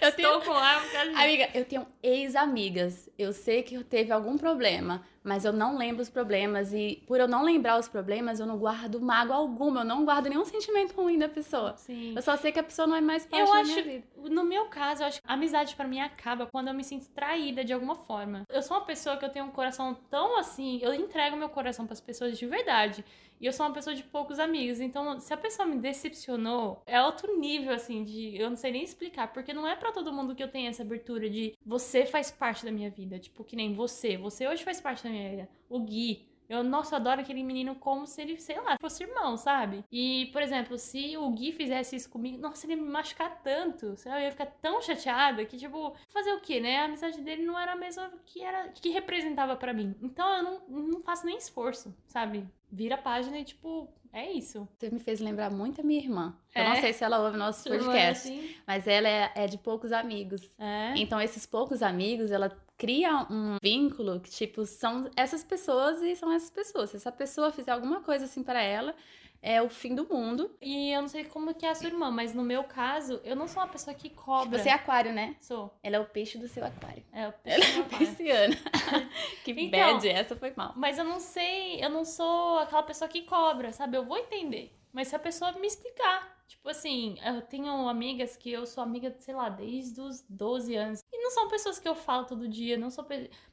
Eu tenho- Estou com por causa disso. Amiga, eu tenho ex-amigas. Eu sei que teve algum problema, mas eu não lembro os problemas. E por eu não lembrar os problemas, eu não guardo mágoa alguma. Eu não guardo nenhum sentimento ruim da pessoa. Sim. Eu só sei que a pessoa não é mais parte Eu acho, minha vida. no meu caso, eu acho que a amizade pra mim acaba quando eu me sinto traída de alguma forma. Eu sou uma pessoa que eu tenho um coração tão assim, eu entrego meu coração pras pessoas de verdade. E eu sou uma pessoa de poucos amigos. Então, se a pessoa me decepcionou, é outro nível assim de, eu não sei nem explicar, porque não é pra todo mundo que eu tenho essa abertura de você faz parte da minha vida, tipo que nem você, você hoje faz parte da família. O Gui. Eu, nossa, adoro aquele menino como se ele, sei lá, fosse irmão, sabe? E, por exemplo, se o Gui fizesse isso comigo, nossa, ele ia me machucar tanto. Lá, eu ia ficar tão chateada que, tipo, fazer o quê, né? A amizade dele não era a mesma que era que representava para mim. Então eu não, não faço nem esforço, sabe? Vira a página e, tipo, é isso. Você me fez lembrar muito a minha irmã. Eu É? não sei se ela ouve nosso é podcast, assim? mas ela é, é de poucos amigos. É. Então, esses poucos amigos, ela cria um vínculo que, tipo, são essas pessoas e são essas pessoas. Se essa pessoa fizer alguma coisa assim para ela, é o fim do mundo. E eu não sei como que é a sua irmã, mas no meu caso, eu não sou uma pessoa que cobra. Você é aquário, né? Sou. Ela é o peixe do seu aquário. É, eu Ela é pisciana. que Então- bad, essa foi mal. Mas eu não sei, eu não sou aquela pessoa que cobra, sabe? Eu vou entender. Mas se a pessoa me explicar. Tipo assim, eu tenho amigas que eu sou amiga, sei lá, desde os 12 anos. E não são pessoas que eu falo todo dia, não são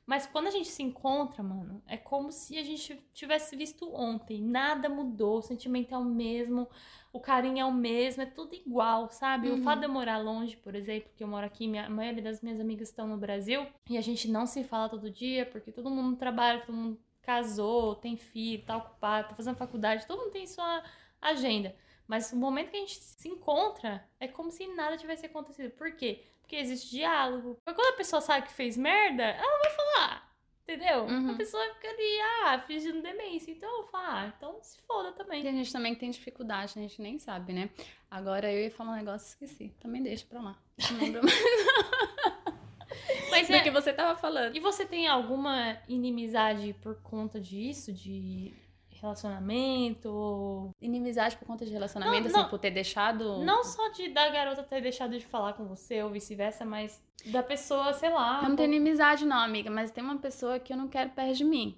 Mas quando a gente se encontra, mano, é como se a gente tivesse visto ontem. Nada mudou, o sentimento é o mesmo, o carinho é o mesmo, é tudo igual, sabe? O Uhum. fato de eu morar longe, por exemplo, que eu moro aqui, minha, a maioria das minhas amigas estão no Brasil, e a gente não se fala todo dia, porque todo mundo trabalha, todo mundo casou, tem filho, tá ocupado, tá fazendo faculdade, todo mundo tem sua agenda. Mas o momento que a gente se encontra é como se nada tivesse acontecido. Por quê? Porque existe diálogo. Porque quando a pessoa sabe que fez merda, ela vai falar. Entendeu? Uhum. A pessoa fica ali, ah, fingindo demência. Então eu falo, ah, então se foda também. A gente também tem dificuldade, a gente nem sabe, né? Agora eu ia falar um negócio e esqueci. Também deixa pra lá. Não lembro mais Mas do é. que você tava falando. E você tem alguma inimizade por conta disso? De relacionamento? ou- Inimizade por conta de relacionamento, Não, assim, não. por ter deixado. Não só de da garota ter deixado de falar com você ou vice-versa, mas da pessoa, sei lá. Eu não tenho inimizade, não, amiga, mas tem uma pessoa que eu não quero perto de mim.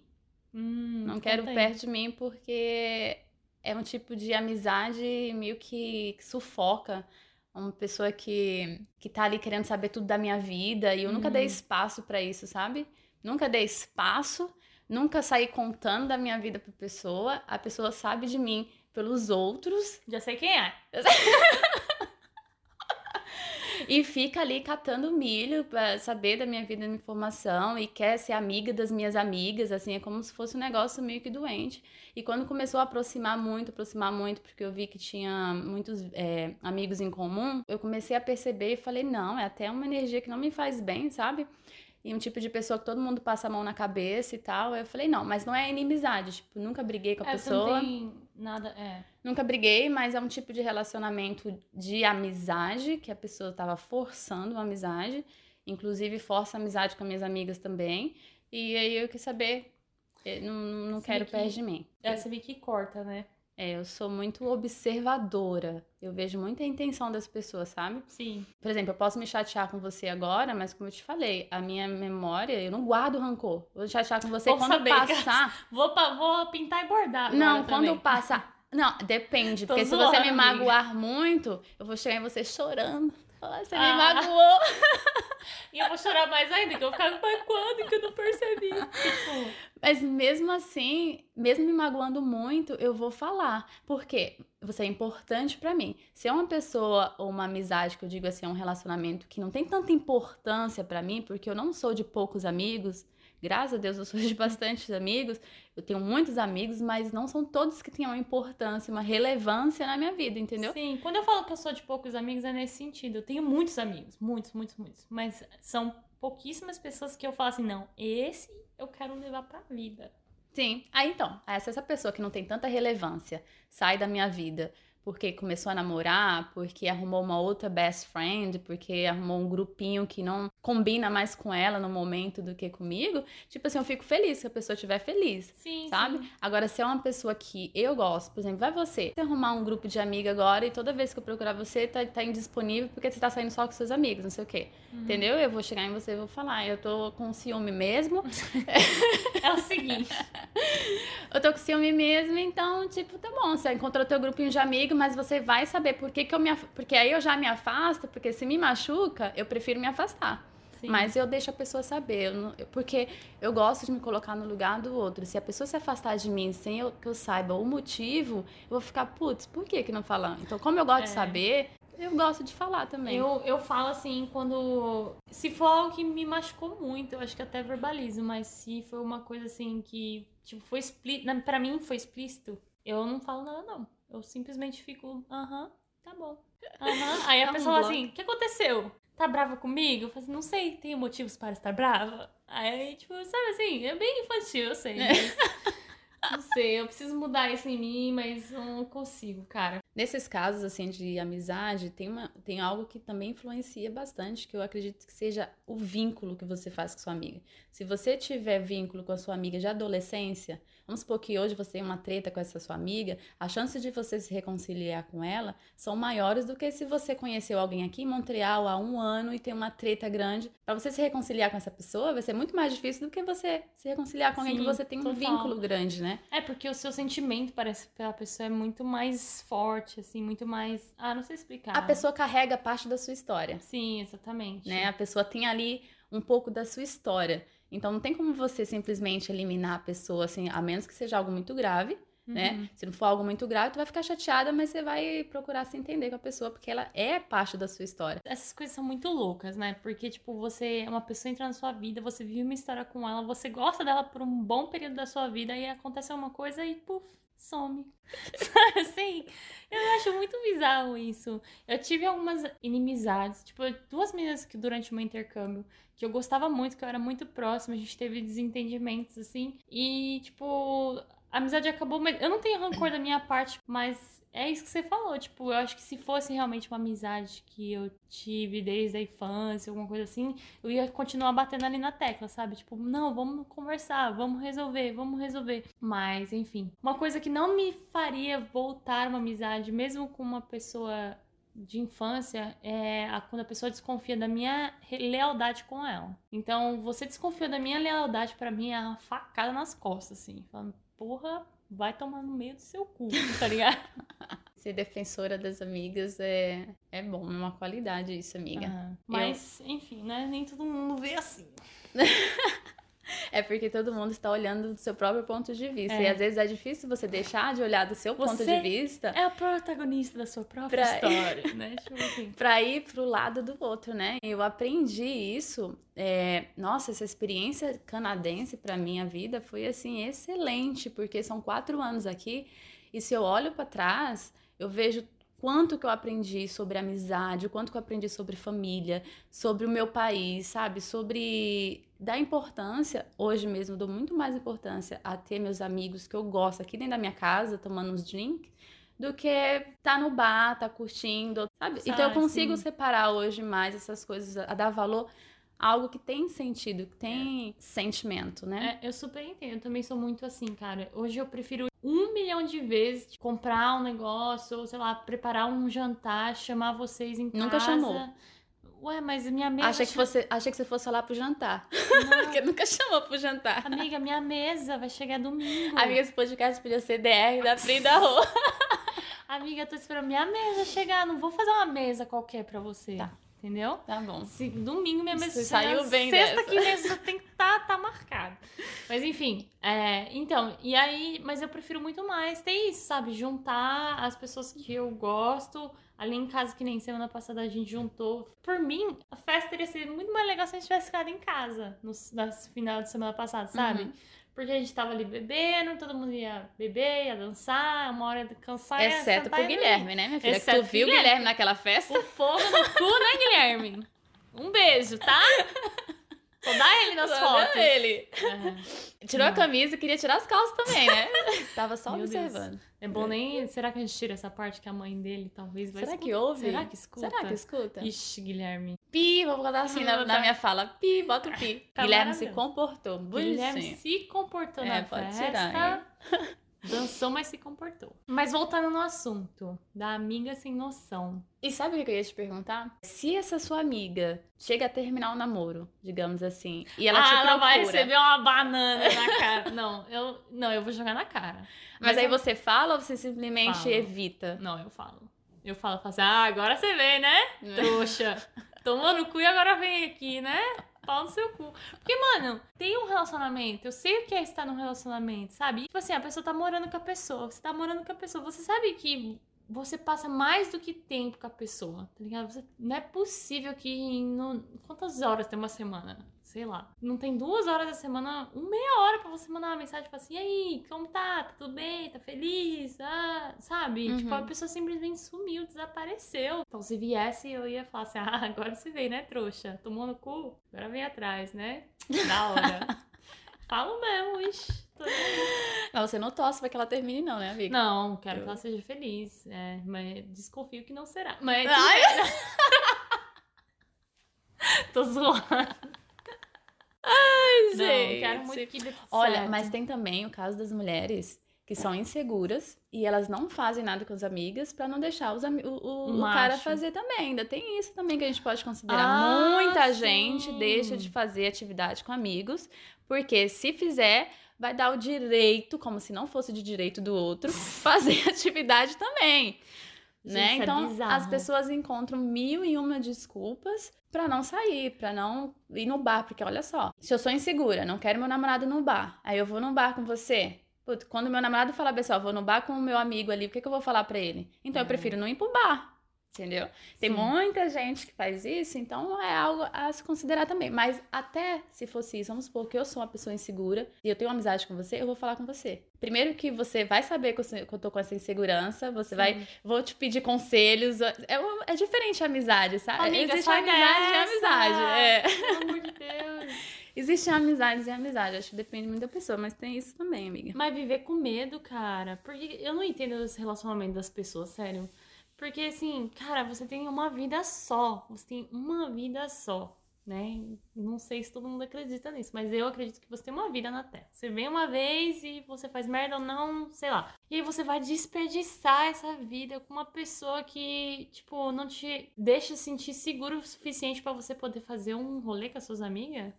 Hum, Não conta quero aí. perto de mim porque é um tipo de amizade meio que, que sufoca. Uma pessoa que, que tá ali querendo saber tudo da minha vida e eu nunca dei Uhum. espaço pra isso, sabe? Nunca dei espaço, nunca saí contando da minha vida pra pessoa. A pessoa sabe de mim pelos outros Já sei quem é. e fica ali catando milho pra saber da minha vida, da minha informação e quer ser amiga das minhas amigas, assim, é como se fosse um negócio meio que doente. E quando começou a aproximar muito, aproximar muito, porque eu vi que tinha muitos é, amigos em comum, eu comecei a perceber e falei, não, é até uma energia que não me faz bem, sabe? E um tipo de pessoa que todo mundo passa a mão na cabeça e tal. Eu falei, não, mas não é inimizade, tipo, nunca briguei com a É, pessoa. não tem nada. É. Nunca briguei, mas é um tipo de relacionamento de amizade, que a pessoa tava forçando uma amizade. Inclusive, força amizade com as minhas amigas também. E aí eu quis saber, eh, não, não quero que- perto de mim. É, você vê que corta, né? É, eu sou muito observadora. Eu vejo muita intenção das pessoas, sabe? Sim. Por exemplo, eu posso me chatear com você agora, mas como eu te falei, a minha memória, eu não guardo rancor. Vou chatear com você Bom quando saber, passar. Vou, vou pintar e bordar. Não, quando também. passa. Não, depende. Tô Porque se zoando, você me amiga. magoar muito, eu vou chegar em você chorando. Você me Ah. magoou. E eu vou chorar mais ainda, que eu ficar magoando que eu não percebi. Tipo, Mas mesmo assim, mesmo me magoando muito, eu vou falar. Porque você é importante pra mim. Se é uma pessoa ou uma amizade, que eu digo assim, é um relacionamento que não tem tanta importância pra mim, porque eu não sou de poucos amigos. Graças a Deus eu sou de bastantes amigos. Eu tenho muitos amigos, mas não são todos que têm uma importância, uma relevância na minha vida, entendeu? Sim, quando eu falo que eu sou de poucos amigos, é nesse sentido. Eu tenho muitos amigos, muitos, muitos, muitos. Mas são pouquíssimas pessoas que eu falo assim, não, esse eu quero levar pra vida. Sim. Aí então, essa essa pessoa que não tem tanta relevância sai da minha vida porque começou a namorar, porque arrumou uma outra best friend, porque arrumou um grupinho que não combina mais com ela no momento do que comigo. Tipo assim, eu fico feliz se a pessoa estiver feliz. Sim, Sabe? sim. Agora, se é uma pessoa que eu gosto, por exemplo, vai você, você arrumar um grupo de amiga agora e toda vez que eu procurar você, tá, tá indisponível porque você tá saindo só com seus amigos, não sei o quê. Uhum. Entendeu? Eu vou chegar em você e vou falar, eu tô com ciúme mesmo, É o seguinte, eu tô com ciúme mesmo, então, tipo, tá bom, você encontrou teu grupinho de amigos, mas você vai saber por que, que eu me af... Porque aí eu já me afasto, porque se me machuca, eu prefiro me afastar. sim. Mas eu deixo a pessoa saber, eu não- porque eu gosto de me colocar no lugar do outro. Se a pessoa se afastar de mim sem eu- que eu saiba o motivo, eu vou ficar, putz, por que que não falando? Então, como eu gosto de É. saber, Eu gosto de falar também. Eu, eu falo assim, quando. Se for algo que me machucou muito, eu acho que até verbalizo, mas se foi uma coisa assim que, tipo, foi explícito. Pra mim foi explícito, eu não falo nada, não. Eu simplesmente fico, aham, tá bom. Aham. Aí a um pessoa fala bloco. assim: o que aconteceu? Tá brava comigo? Eu falo assim, não sei, tenho motivos para estar brava? Aí, tipo, sabe assim, é bem infantil, eu sei. Mas... Não sei, eu preciso mudar isso em mim, mas não consigo, cara. Nesses casos, assim, de amizade, tem, uma, tem algo que também influencia bastante, que eu acredito que seja o vínculo que você faz com sua amiga. Se você tiver vínculo com a sua amiga de adolescência, vamos supor que hoje você tem uma treta com essa sua amiga, a chance de você se reconciliar com ela são maiores do que se você conheceu alguém aqui em Montreal há um ano e tem uma treta grande. Para você se reconciliar com essa pessoa, vai ser muito mais difícil do que você se reconciliar com alguém Sim, que você tem um total. vínculo grande, né? É porque o seu sentimento parece pela pessoa é muito mais forte, assim, muito mais. Ah, não sei explicar. A pessoa carrega parte da sua história. Sim, exatamente. né? A pessoa tem ali um pouco da sua história. Então não tem como você simplesmente eliminar a pessoa assim, a menos que seja algo muito grave, né? Uhum. Se não for algo muito grave, tu vai ficar chateada, mas você vai procurar se entender com a pessoa porque ela é parte da sua história. Essas coisas são muito loucas, né? Porque, tipo, você é uma pessoa entra na sua vida, você vive uma história com ela, você gosta dela por um bom período da sua vida e acontece uma coisa e, puf, some. Assim? Eu acho muito bizarro isso. Eu tive algumas inimizades, tipo, duas meninas que durante o meu intercâmbio, que eu gostava muito, que eu era muito próxima, a gente teve desentendimentos, assim, e, tipo, a amizade acabou, mas eu não tenho rancor da minha parte, mas é isso que você falou, tipo, eu acho que se fosse realmente uma amizade que eu tive desde a infância, alguma coisa assim, eu ia continuar batendo ali na tecla, sabe? Tipo, não, vamos conversar, vamos resolver, vamos resolver. Mas, enfim, uma coisa que não me faria voltar uma amizade, mesmo com uma pessoa de infância é a- quando a pessoa desconfia da minha lealdade com ela. Então, você desconfiou da minha lealdade, pra mim é uma facada nas costas, assim. Falando, porra, vai tomar no meio do seu cu, tá ligado? Ser defensora das amigas é, é bom, é uma qualidade isso, amiga. Ah, Mas, enfim, né? Nem todo mundo vê assim. É porque todo mundo está olhando do seu próprio ponto de vista. É. E às vezes é difícil você deixar de olhar do seu ponto Você de vista É a protagonista da sua própria Pra- história, né? Tipo assim. para ir pro lado do outro, né? Eu aprendi isso. é, Nossa, essa experiência canadense para minha vida foi assim excelente, porque são quatro anos aqui e se eu olho para trás, eu vejo quanto que eu aprendi sobre amizade, o quanto que eu aprendi sobre família, sobre o meu país, sabe? Sobre da importância, hoje mesmo, dou muito mais importância a ter meus amigos que eu gosto aqui dentro da minha casa, tomando uns drinks, do que tá no bar, tá curtindo, sabe? Então eu Ah, consigo sim. separar hoje mais essas coisas, a dar valor a algo que tem sentido, que tem sentimento, né? É, eu super entendo. Eu também sou muito assim, cara. Hoje eu prefiro um milhão de vezes comprar um negócio, ou sei lá, preparar um jantar, chamar vocês em casa. Nunca chamou. Ué, mas minha mesa. Achei que, você, achei que você fosse lá pro jantar. Porque nunca chamou pro jantar. Amiga, minha mesa vai chegar domingo. Amiga, esse podcast podia ser DR da Frida Rô. Amiga, eu tô esperando minha mesa chegar. Não vou fazer uma mesa qualquer pra você. Tá. Entendeu? Tá bom. Se, domingo minha mesa saiu bem Sexta dessa. que mesa tem que tá, tá marcado. Mas enfim, é, então, e aí, mas eu prefiro muito mais ter isso, sabe? Juntar as pessoas que eu gosto. Ali em casa, que nem semana passada a gente juntou. Por mim, a festa teria sido muito mais legal se a gente tivesse ficado em casa no, no final de semana passada, sabe? Uhum. Porque a gente tava ali bebendo, todo mundo ia beber, ia dançar, uma hora de cansar. ia Exceto sentar pro. Guilherme, né, minha filha? Que tu viu o Guilherme. Guilherme naquela festa? O fogo no cu, né, Guilherme? Um beijo, tá? Só dá ele nas Só fotos. deu ele. É. Tirou a Não. camisa e queria tirar as calças também, né? Tava só Meu Deus. observando. É bom nem. Será que a gente tira essa parte que a mãe dele talvez vai Será escutar? que ouve? Será que escuta? Será que escuta? Ixi, Guilherme. Pi, vou botar assim na, na minha fala. Pi, bota o pi. Tá Guilherme se comportou. Guilherme se comportou É, na pode festa. tirar, Dançou, mas se comportou. Mas voltando no assunto da amiga sem noção. E sabe o que eu ia te perguntar? Se essa sua amiga chega a terminar o namoro, digamos assim, e ela ah, te ela procura, vai receber uma banana na cara. não, eu, não, eu vou jogar na cara. mas, aí eu- você fala ou você simplesmente Falo. evita? Não, eu falo. Eu falo, assim, ah, agora você vem, né? Trouxa. Tomou no cu e agora vem aqui, né? Pau no seu cu. Porque, mano, tem um relacionamento. Eu sei o que é estar num relacionamento, sabe? Tipo assim, a pessoa tá morando com a pessoa. Você tá morando com a pessoa. Você sabe que você passa mais do que tempo com a pessoa, tá ligado? Você, não é possível que no, quantas horas tem uma semana? Sei lá. Não tem duas horas da semana, uma meia hora pra você mandar uma mensagem falar assim, e aí, como tá? Tá tudo bem? Tá feliz? Ah, sabe? Uhum. Tipo, a pessoa simplesmente sumiu, desapareceu. Então, se viesse, eu ia falar assim, ah, agora você veio, né, trouxa? Tomou no cu? Agora vem atrás, né? Da hora. Falo mesmo, ixi. Mas você não torce pra que ela termine, não, né, amiga? Não, quero Eu- que ela seja feliz. É, mas desconfio que não será. Mas Ai, tô zoando. Não, gente. quero muito que dê Olha, certo. mas tem também o caso das mulheres que são inseguras e elas não fazem nada com as amigas pra não deixar os o, o, o cara fazer também. Ainda tem isso também que a gente pode considerar. Ah, Muita sim. gente deixa de fazer atividade com amigos, porque se fizer, vai dar o direito, como se não fosse de direito do outro, fazer atividade também. Gente, né? é Então, bizarro. as pessoas encontram mil e uma desculpas pra não sair, pra não ir no bar, porque olha só, se eu sou insegura, não quero meu namorado no bar, aí eu vou no bar com você. Putz, quando meu namorado falar, pessoal, vou no bar com o meu amigo ali, o que, que eu vou falar pra ele? Então eu É. prefiro não ir pro bar. Entendeu? Tem Sim. muita gente que faz isso, então é algo a se considerar também. Mas até se fosse isso, vamos supor que eu sou uma pessoa insegura e eu tenho uma amizade com você, eu vou falar com você. Primeiro que você vai saber que eu tô com essa insegurança, você vai Sim. Vou te pedir conselhos. É, um- é diferente a amizade, sabe? Amiga, Existe amizade e amizade. É. Pelo amor de Deus. Existem amizades e amizade. Acho que depende muito da pessoa, mas tem isso também, amiga. Mas viver com medo, cara. Porque eu não entendo esse relacionamento das pessoas, sério. Porque, assim, cara, você tem uma vida só. Você tem uma vida só, né? Não sei se todo mundo acredita nisso, mas eu acredito que você tem uma vida na Terra. Você vem uma vez e você faz merda ou não, sei lá. E aí você vai desperdiçar essa vida com uma pessoa que, tipo, não te deixa sentir seguro o suficiente pra você poder fazer um rolê com as suas amigas.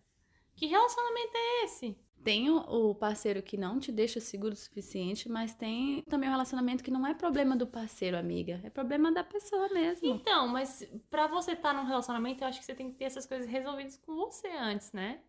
Que relacionamento é esse? Tem o parceiro que não te deixa seguro o suficiente, mas tem também o relacionamento que não é problema do parceiro, amiga. É problema da pessoa mesmo. Então, mas pra você estar num relacionamento, eu acho que você tem que ter essas coisas resolvidas com você antes, né?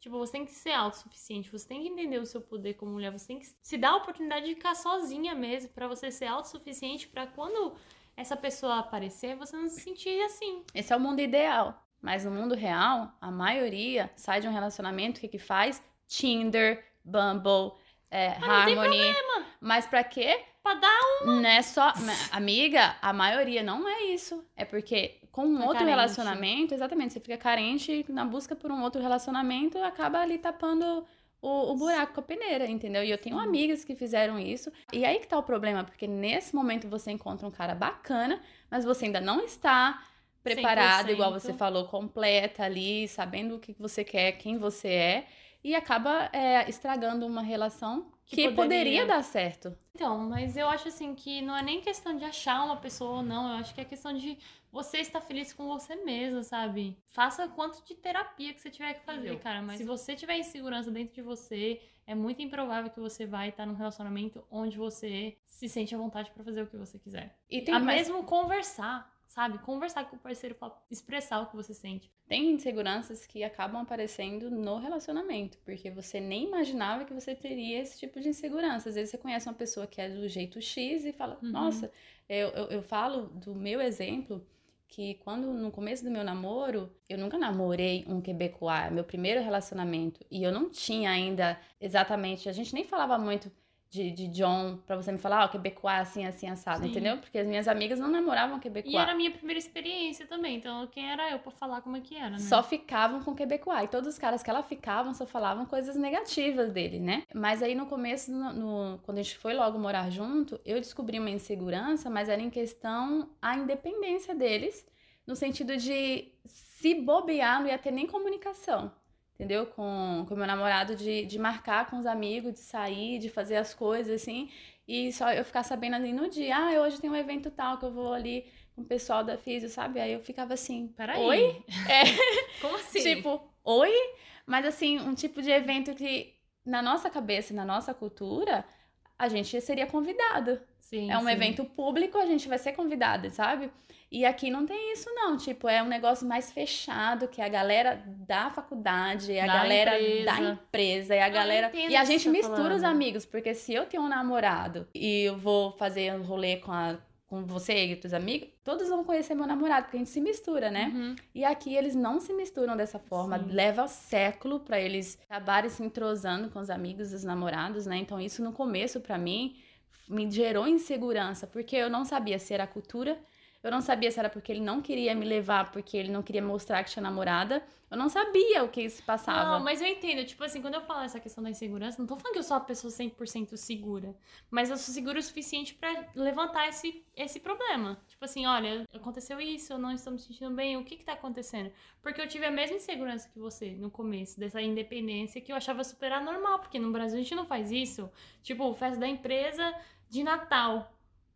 Tipo, você tem que ser autossuficiente, você tem que entender o seu poder como mulher, você tem que se dar a oportunidade de ficar sozinha mesmo, pra você ser autossuficiente, pra quando essa pessoa aparecer, você não se sentir assim. Esse é o mundo ideal. Mas no mundo real, a maioria sai de um relacionamento, o que que faz? Tinder, Bumble, é, não tem Harmony. Mas pra quê? Pra dar Não é só. Ma- Amiga, a maioria não é isso. É porque com um Fica outro carente. relacionamento, exatamente, você fica carente na busca por um outro relacionamento acaba ali tapando o, o buraco com a peneira, entendeu? E eu tenho amigas que fizeram isso. E aí que tá o problema, porque nesse momento você encontra um cara bacana, mas você ainda não está preparado, 100%. igual você falou, completa ali, sabendo o que você quer, quem você é. E acaba é, estragando uma relação Que que, poderia... poderia dar certo. Então, mas eu acho assim que não é nem questão de achar uma pessoa ou não, eu acho que é questão de você estar feliz com você mesmo, sabe? Faça quanto de terapia que você tiver que fazer, cara. Mas se você tiver insegurança dentro de você, é muito improvável que você vai estar num relacionamento onde você se sente à vontade pra fazer o que você quiser. E tem a mais- mesmo conversar, sabe? Conversar com o parceiro expressar o que você sente. Tem inseguranças que acabam aparecendo no relacionamento, porque você nem imaginava que você teria esse tipo de insegurança. Às vezes você conhece uma pessoa que é do jeito X e fala, Uhum. nossa, eu, eu, eu falo do meu exemplo, que quando no começo do meu namoro, eu nunca namorei um quebecois, meu primeiro relacionamento, e eu não tinha ainda exatamente, a gente nem falava muito de, de John pra você me falar, ó, quebecois assim, assim, assado, Sim. entendeu? Porque as minhas amigas não namoravam quebecois. E era a minha primeira experiência também, então quem era eu pra falar como é que era, né? só ficavam com Quebecois. E todos os caras que ela ficavam só falavam coisas negativas dele, né? Mas aí no começo, no- no- quando a gente foi logo morar junto, eu descobri uma insegurança, mas era em questão a independência deles, no sentido de se bobear, não ia ter nem comunicação. Entendeu? Com o meu namorado de, de marcar com os amigos, de sair, de fazer as coisas assim. E só eu ficar sabendo assim no dia, ah, hoje tem um evento tal que eu vou ali com o pessoal da Físio, sabe? Aí eu ficava assim, Peraí. oi? É. Como assim? Tipo, oi? Mas assim, um tipo de evento que na nossa cabeça, na nossa cultura, a gente seria convidado. Sim, é um sim. evento público, a gente vai ser convidado, sabe? E aqui não tem isso, não. Tipo, é um negócio mais fechado, que é a galera da faculdade, é a Da galera empresa. da empresa, é a galera. E a que gente tá mistura os amigos, porque se eu tenho um namorado e eu vou fazer um rolê com, a, com você e outros amigos, todos vão conhecer meu namorado, porque a gente se mistura, né? Uhum. E aqui eles não se misturam dessa forma. Sim. Leva século para eles acabarem se entrosando com os amigos e os namorados, né? Então isso no começo para mim me gerou insegurança, porque eu não sabia se era a cultura, eu não sabia se era porque ele não queria me levar, porque ele não queria mostrar que tinha namorada. Eu não sabia o que se passava. Não, mas eu entendo. Tipo assim, quando eu falo essa questão da insegurança, não tô falando que eu sou uma pessoa 100% segura. Mas eu sou segura o suficiente pra levantar esse, esse problema. Tipo assim, olha, aconteceu isso, eu não estou me sentindo bem, o que que tá acontecendo? Porque eu tive a mesma insegurança que você no começo, dessa independência que eu achava super anormal, porque no Brasil a gente não faz isso. Tipo, festa da empresa de Natal.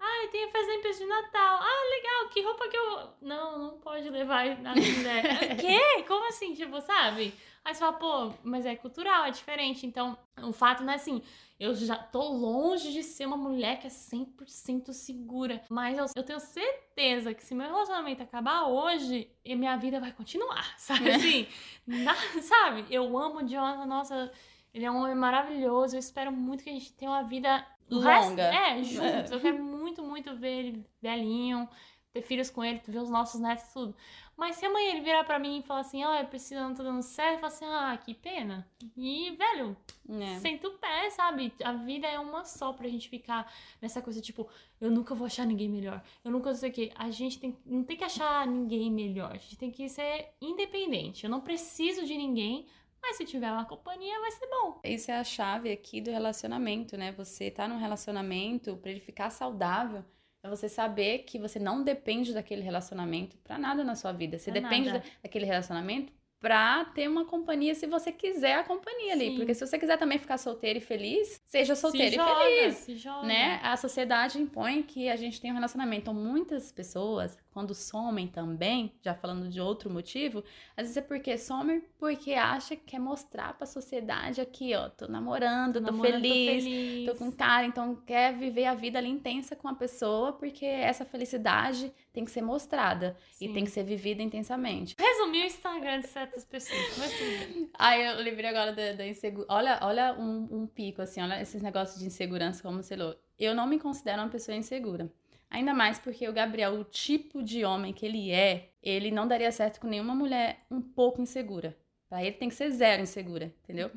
Ah, tem da empresa de Natal. Ah, legal, que roupa que eu. Não, não pode levar na mulher. Quê? Como assim? Tipo, sabe? Aí você fala, pô, mas é cultural, é diferente. Então, o fato não é assim. Eu já tô longe de ser uma mulher que é 100% segura. Mas eu, eu tenho certeza que se meu relacionamento acabar hoje, minha vida vai continuar. Sabe assim? Na- sabe? Eu amo o Jonathan, nossa. Ele é um homem maravilhoso. Eu espero muito que a gente tenha uma vida Longa. é, juntos. Eu quero muito, muito ver ele velhinho, ter filhos com ele, ver os nossos netos, tudo. Mas se amanhã ele virar pra mim e falar assim, ó, eu preciso, não tô dando certo, eu falo assim, ah, que pena. E, velho, É. senta o pé, sabe? A vida é uma só pra gente ficar nessa coisa, tipo, eu nunca vou achar ninguém melhor. Eu nunca sei o quê. A gente tem, não tem que achar ninguém melhor. A gente tem que ser independente. Eu não preciso de ninguém, mas se tiver uma companhia, vai ser bom. Isso é a chave aqui do relacionamento, né? Você tá num relacionamento para ele ficar saudável, é você saber que você não depende daquele relacionamento pra nada na sua vida. Você Pra depende da- daquele relacionamento pra ter uma companhia se você quiser a companhia ali. Sim. Porque se você quiser também ficar solteiro e feliz, seja solteiro se e joga, feliz. Se joga. Né? A sociedade impõe que a gente tenha um relacionamento. Então, muitas pessoas, quando somem também, já falando de outro motivo, às vezes é porque somem porque acha que quer mostrar pra sociedade aqui, ó, tô namorando, tô, namorando, feliz, feliz. tô com cara, então quer viver a vida ali intensa com a pessoa, porque essa felicidade tem que ser mostrada e Sim. tem que ser vivida intensamente. Resumir o Instagram de certas pessoas. Mas tudo. Aí eu lembrei agora da, da insegurança. Olha, olha um, um pico, assim, olha esses negócios de insegurança, como falou. Eu não me considero uma pessoa insegura. Ainda mais porque o Gabriel, o tipo de homem que ele é, ele não daria certo com nenhuma mulher um pouco insegura. Pra ele tem que ser zero insegura, entendeu?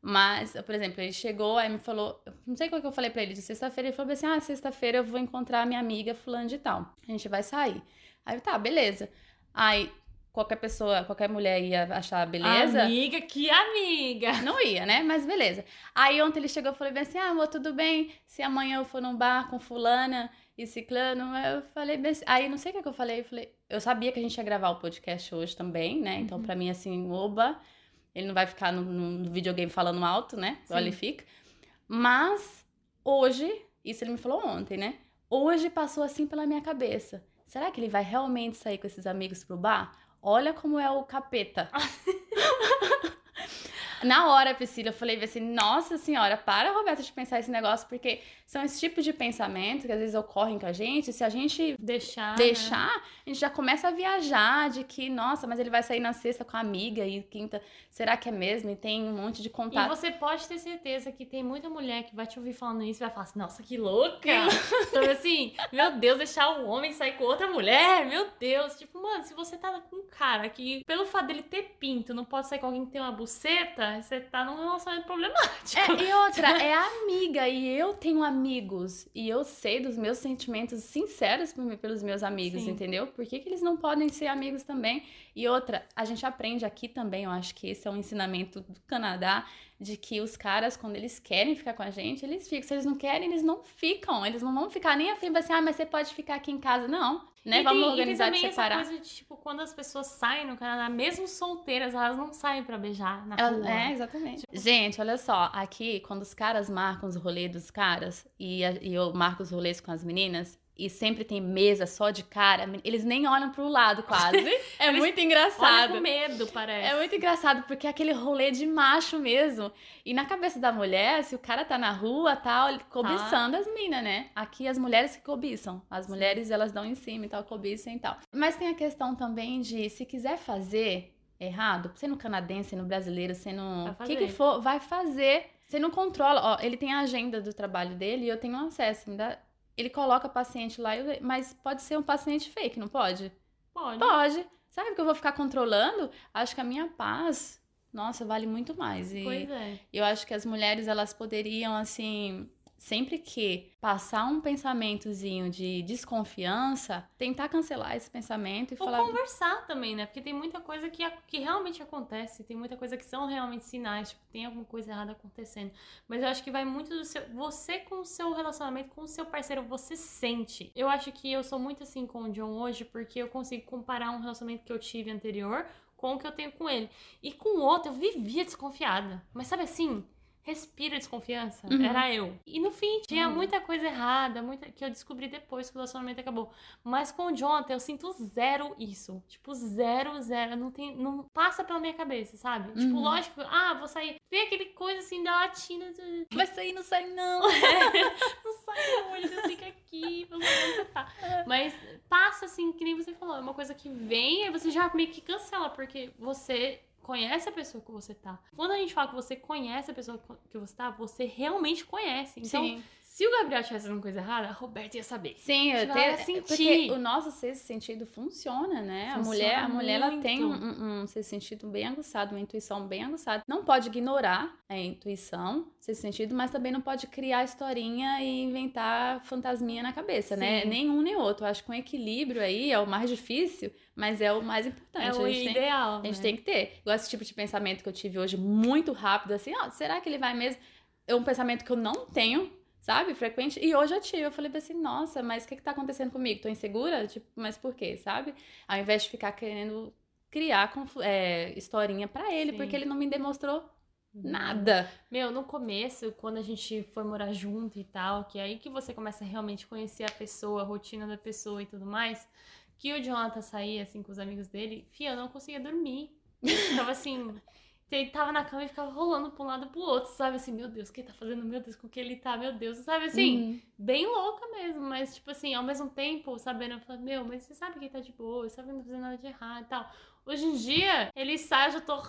Mas, por exemplo, ele chegou, aí me falou, não sei qual que eu falei pra ele, de sexta-feira, ele falou assim: ah, sexta-feira eu vou encontrar a minha amiga fulano de tal. A gente vai sair. Aí, eu, tá, beleza. Aí, qualquer pessoa, qualquer mulher ia achar beleza. Amiga, que amiga! Não ia, né? Mas beleza. Aí ontem ele chegou e falou bem assim: Ah, amor, tudo bem? Se amanhã eu for num bar com fulana e ciclano, eu falei bem assim. Aí não sei o que, que eu falei. Eu falei, eu sabia que a gente ia gravar o podcast hoje também, né? Então, pra mim, assim, oba, ele não vai ficar no, no videogame falando alto, né? Sim. Olha, ele fica. Mas hoje, isso ele me falou ontem, né? Hoje passou assim pela minha cabeça. Será que ele vai realmente sair com esses amigos pro bar? Olha como é o capeta. Na hora, Priscila, eu falei assim, nossa senhora, para, Roberta, de pensar esse negócio, porque são esse tipo de pensamento que às vezes ocorrem com a gente, se a gente Deixar. né? deixar, a gente já começa a viajar de que, nossa, mas ele vai sair na sexta com a amiga e quinta, será que é mesmo? E tem um monte de E contato. você pode ter certeza que tem muita mulher que vai te ouvir falando isso e vai falar assim, nossa, que louca! Sabe assim, meu Deus, deixar o homem sair com outra mulher, meu Deus. Tipo, mano, se você tá com um cara que, pelo fato dele ter pinto, não pode sair com alguém que tem uma buceta, você tá num relacionamento problemático. É, e outra, é amiga, e eu tenho amigos, e eu sei dos meus sentimentos sinceros por mim- pelos meus amigos, Sim. entendeu? Por que, que eles não podem ser amigos também? E outra, a gente aprende aqui também, eu acho que esse é um ensinamento do Canadá, de que os caras, quando eles querem ficar com a gente, eles ficam. Se eles não querem, eles não ficam. Eles não vão ficar nem afim, assim, ah, mas você pode ficar aqui em casa. Não, né? E Vamos tem- organizar e tem separar. essa coisa de, tipo, quando as pessoas saem no Canadá, mesmo solteiras, elas não saem pra beijar na rua. É, exatamente. Gente, olha só, aqui, quando os caras marcam os rolês dos caras, e, e eu marco os rolês com as meninas, e sempre tem mesa só de cara, eles nem olham pro lado quase. É muito Olha engraçado. com medo, parece. É muito engraçado, porque é aquele rolê de macho mesmo. E na cabeça da mulher, se o cara tá na rua, tá cobiçando as minas, né? Aqui as mulheres que cobiçam. As mulheres, elas dão em cima e tal, cobiçam e tal. Mas tem a questão também de, se quiser fazer errado, sendo canadense, sendo brasileiro, sendo o que que for, vai fazer. Você não controla. Ó, ele tem a agenda do trabalho dele e eu tenho acesso. Dá ele coloca paciente lá, mas pode ser um paciente fake, não pode? Pode. Pode. Sabe que eu vou ficar controlando? Acho que a minha paz, nossa, vale muito mais. E Pois é. eu acho que as mulheres, elas poderiam, assim, sempre que passar um pensamentozinho de desconfiança, tentar cancelar esse pensamento e Ou falar. conversar também, né? Porque tem muita coisa que, que realmente acontece, tem muita coisa que são realmente sinais, tipo, tem alguma coisa errada acontecendo. Mas eu acho que vai muito do seu. Você com o seu relacionamento, com o seu parceiro, você sente. Eu acho que eu sou muito assim com o John hoje, porque eu consigo comparar um relacionamento que eu tive anterior com o que eu tenho com ele. E com o outro, eu vivia desconfiada. Mas sabe assim? Respira desconfiança. Uhum. Era eu. E no fim, tinha Uhum. muita coisa errada, muita que eu descobri depois que o relacionamento acabou. Mas com o Jonathan, eu sinto zero isso. Tipo, zero, zero. Não, tem, não passa pela minha cabeça, sabe? Tipo, Uhum. lógico, ah, vou sair. Vê aquele coisa assim da latina. Vai sair, não sai, não. Não sai não fica aqui, sei onde você tá. Mas passa assim, que nem você falou. É uma coisa que vem, aí você já meio que cancela, porque você conhece a pessoa que você tá. Quando a gente fala que você conhece a pessoa que você tá, você realmente conhece. Então, Sim. se o Gabriel tivesse fazendo coisa errada, a Roberta ia saber. Sim, eu sentir. porque o nosso sexto sentido funciona, né? a Funciona mulher, a mulher ela tem um, um, sexto sentido bem aguçado, uma intuição bem aguçada. Não pode ignorar a intuição, sexto sentido, mas também não pode criar historinha e inventar fantasminha na cabeça, né? Sim. Nem um nem outro. Eu acho que um equilíbrio aí é o mais difícil, mas é o mais importante. É o a gente tem- ideal. a gente né? tem que ter. Igual esse tipo de pensamento que eu tive hoje, muito rápido, assim, ó, será que ele vai mesmo? É um pensamento que eu não tenho, sabe, frequente. E hoje eu tive. Eu falei assim, nossa, mas o que que tá acontecendo comigo? Tô insegura? Tipo, mas por quê, sabe? Ao invés de ficar querendo criar é, historinha pra ele, Sim. porque ele não me demonstrou Uhum. nada. Meu, no começo, quando a gente foi morar junto e tal, que é aí que você começa a realmente conhecer a pessoa, a rotina da pessoa e tudo mais, que o Jonathan saía, assim, com os amigos dele, fia, eu não conseguia dormir. Eu tava assim, ele tava na cama e ficava rolando pra um lado pro outro, sabe? Assim, meu Deus, o que ele tá fazendo? Meu Deus, com que ele tá? Meu Deus, sabe? Assim, Uhum. bem louca mesmo, mas, tipo assim, ao mesmo tempo, sabendo, eu falo, meu, mas você sabe que ele tá de boa, você sabe que não tá fazendo nada de errado e tal. Hoje em dia, ele sai, eu já tô.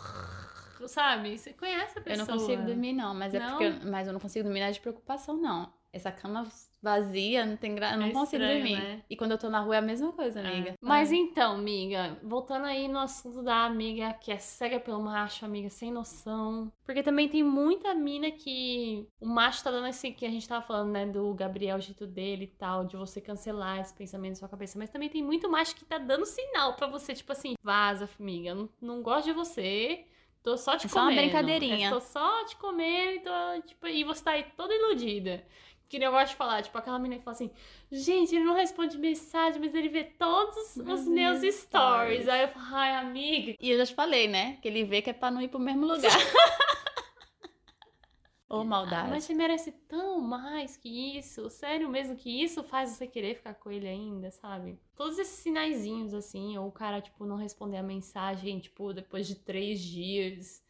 Sabe? Você conhece a Eu pessoa. não consigo dormir, não, mas é Não? porque. eu- mas eu não consigo dormir não é de preocupação, não. Essa cama vazia, não tem gra... eu não É consigo estranho, dormir. né? E quando eu tô na rua é a mesma coisa, amiga. É. Mas então, amiga, voltando aí no assunto da amiga que é cega pelo macho, amiga sem noção. Porque também tem muita mina que o macho tá dando esse que a gente tava falando, né, do Gabriel, o jeito dele e tal, de você cancelar esse pensamento na sua cabeça. Mas também tem muito macho que tá dando sinal pra você, tipo assim, vaza, amiga, eu não, não gosto de você. Tô só te É só uma comendo. brincadeirinha. É, tô só te comendo e, tô, tipo, e você tá aí toda iludida. Que nem eu gosto de falar, tipo, aquela menina que fala assim, gente, ele não responde mensagem, mas ele vê todos os Os meus stories. stories. Aí eu falo, ai, amiga. E eu já te falei, né? Que ele vê que é pra não ir pro mesmo lugar. Ô, maldade. Ah, mas você merece tão mais que isso. Sério mesmo que isso faz você querer ficar com ele ainda, sabe? Todos esses sinaizinhos, assim, ou o cara, tipo, não responder a mensagem, tipo, depois de três dias.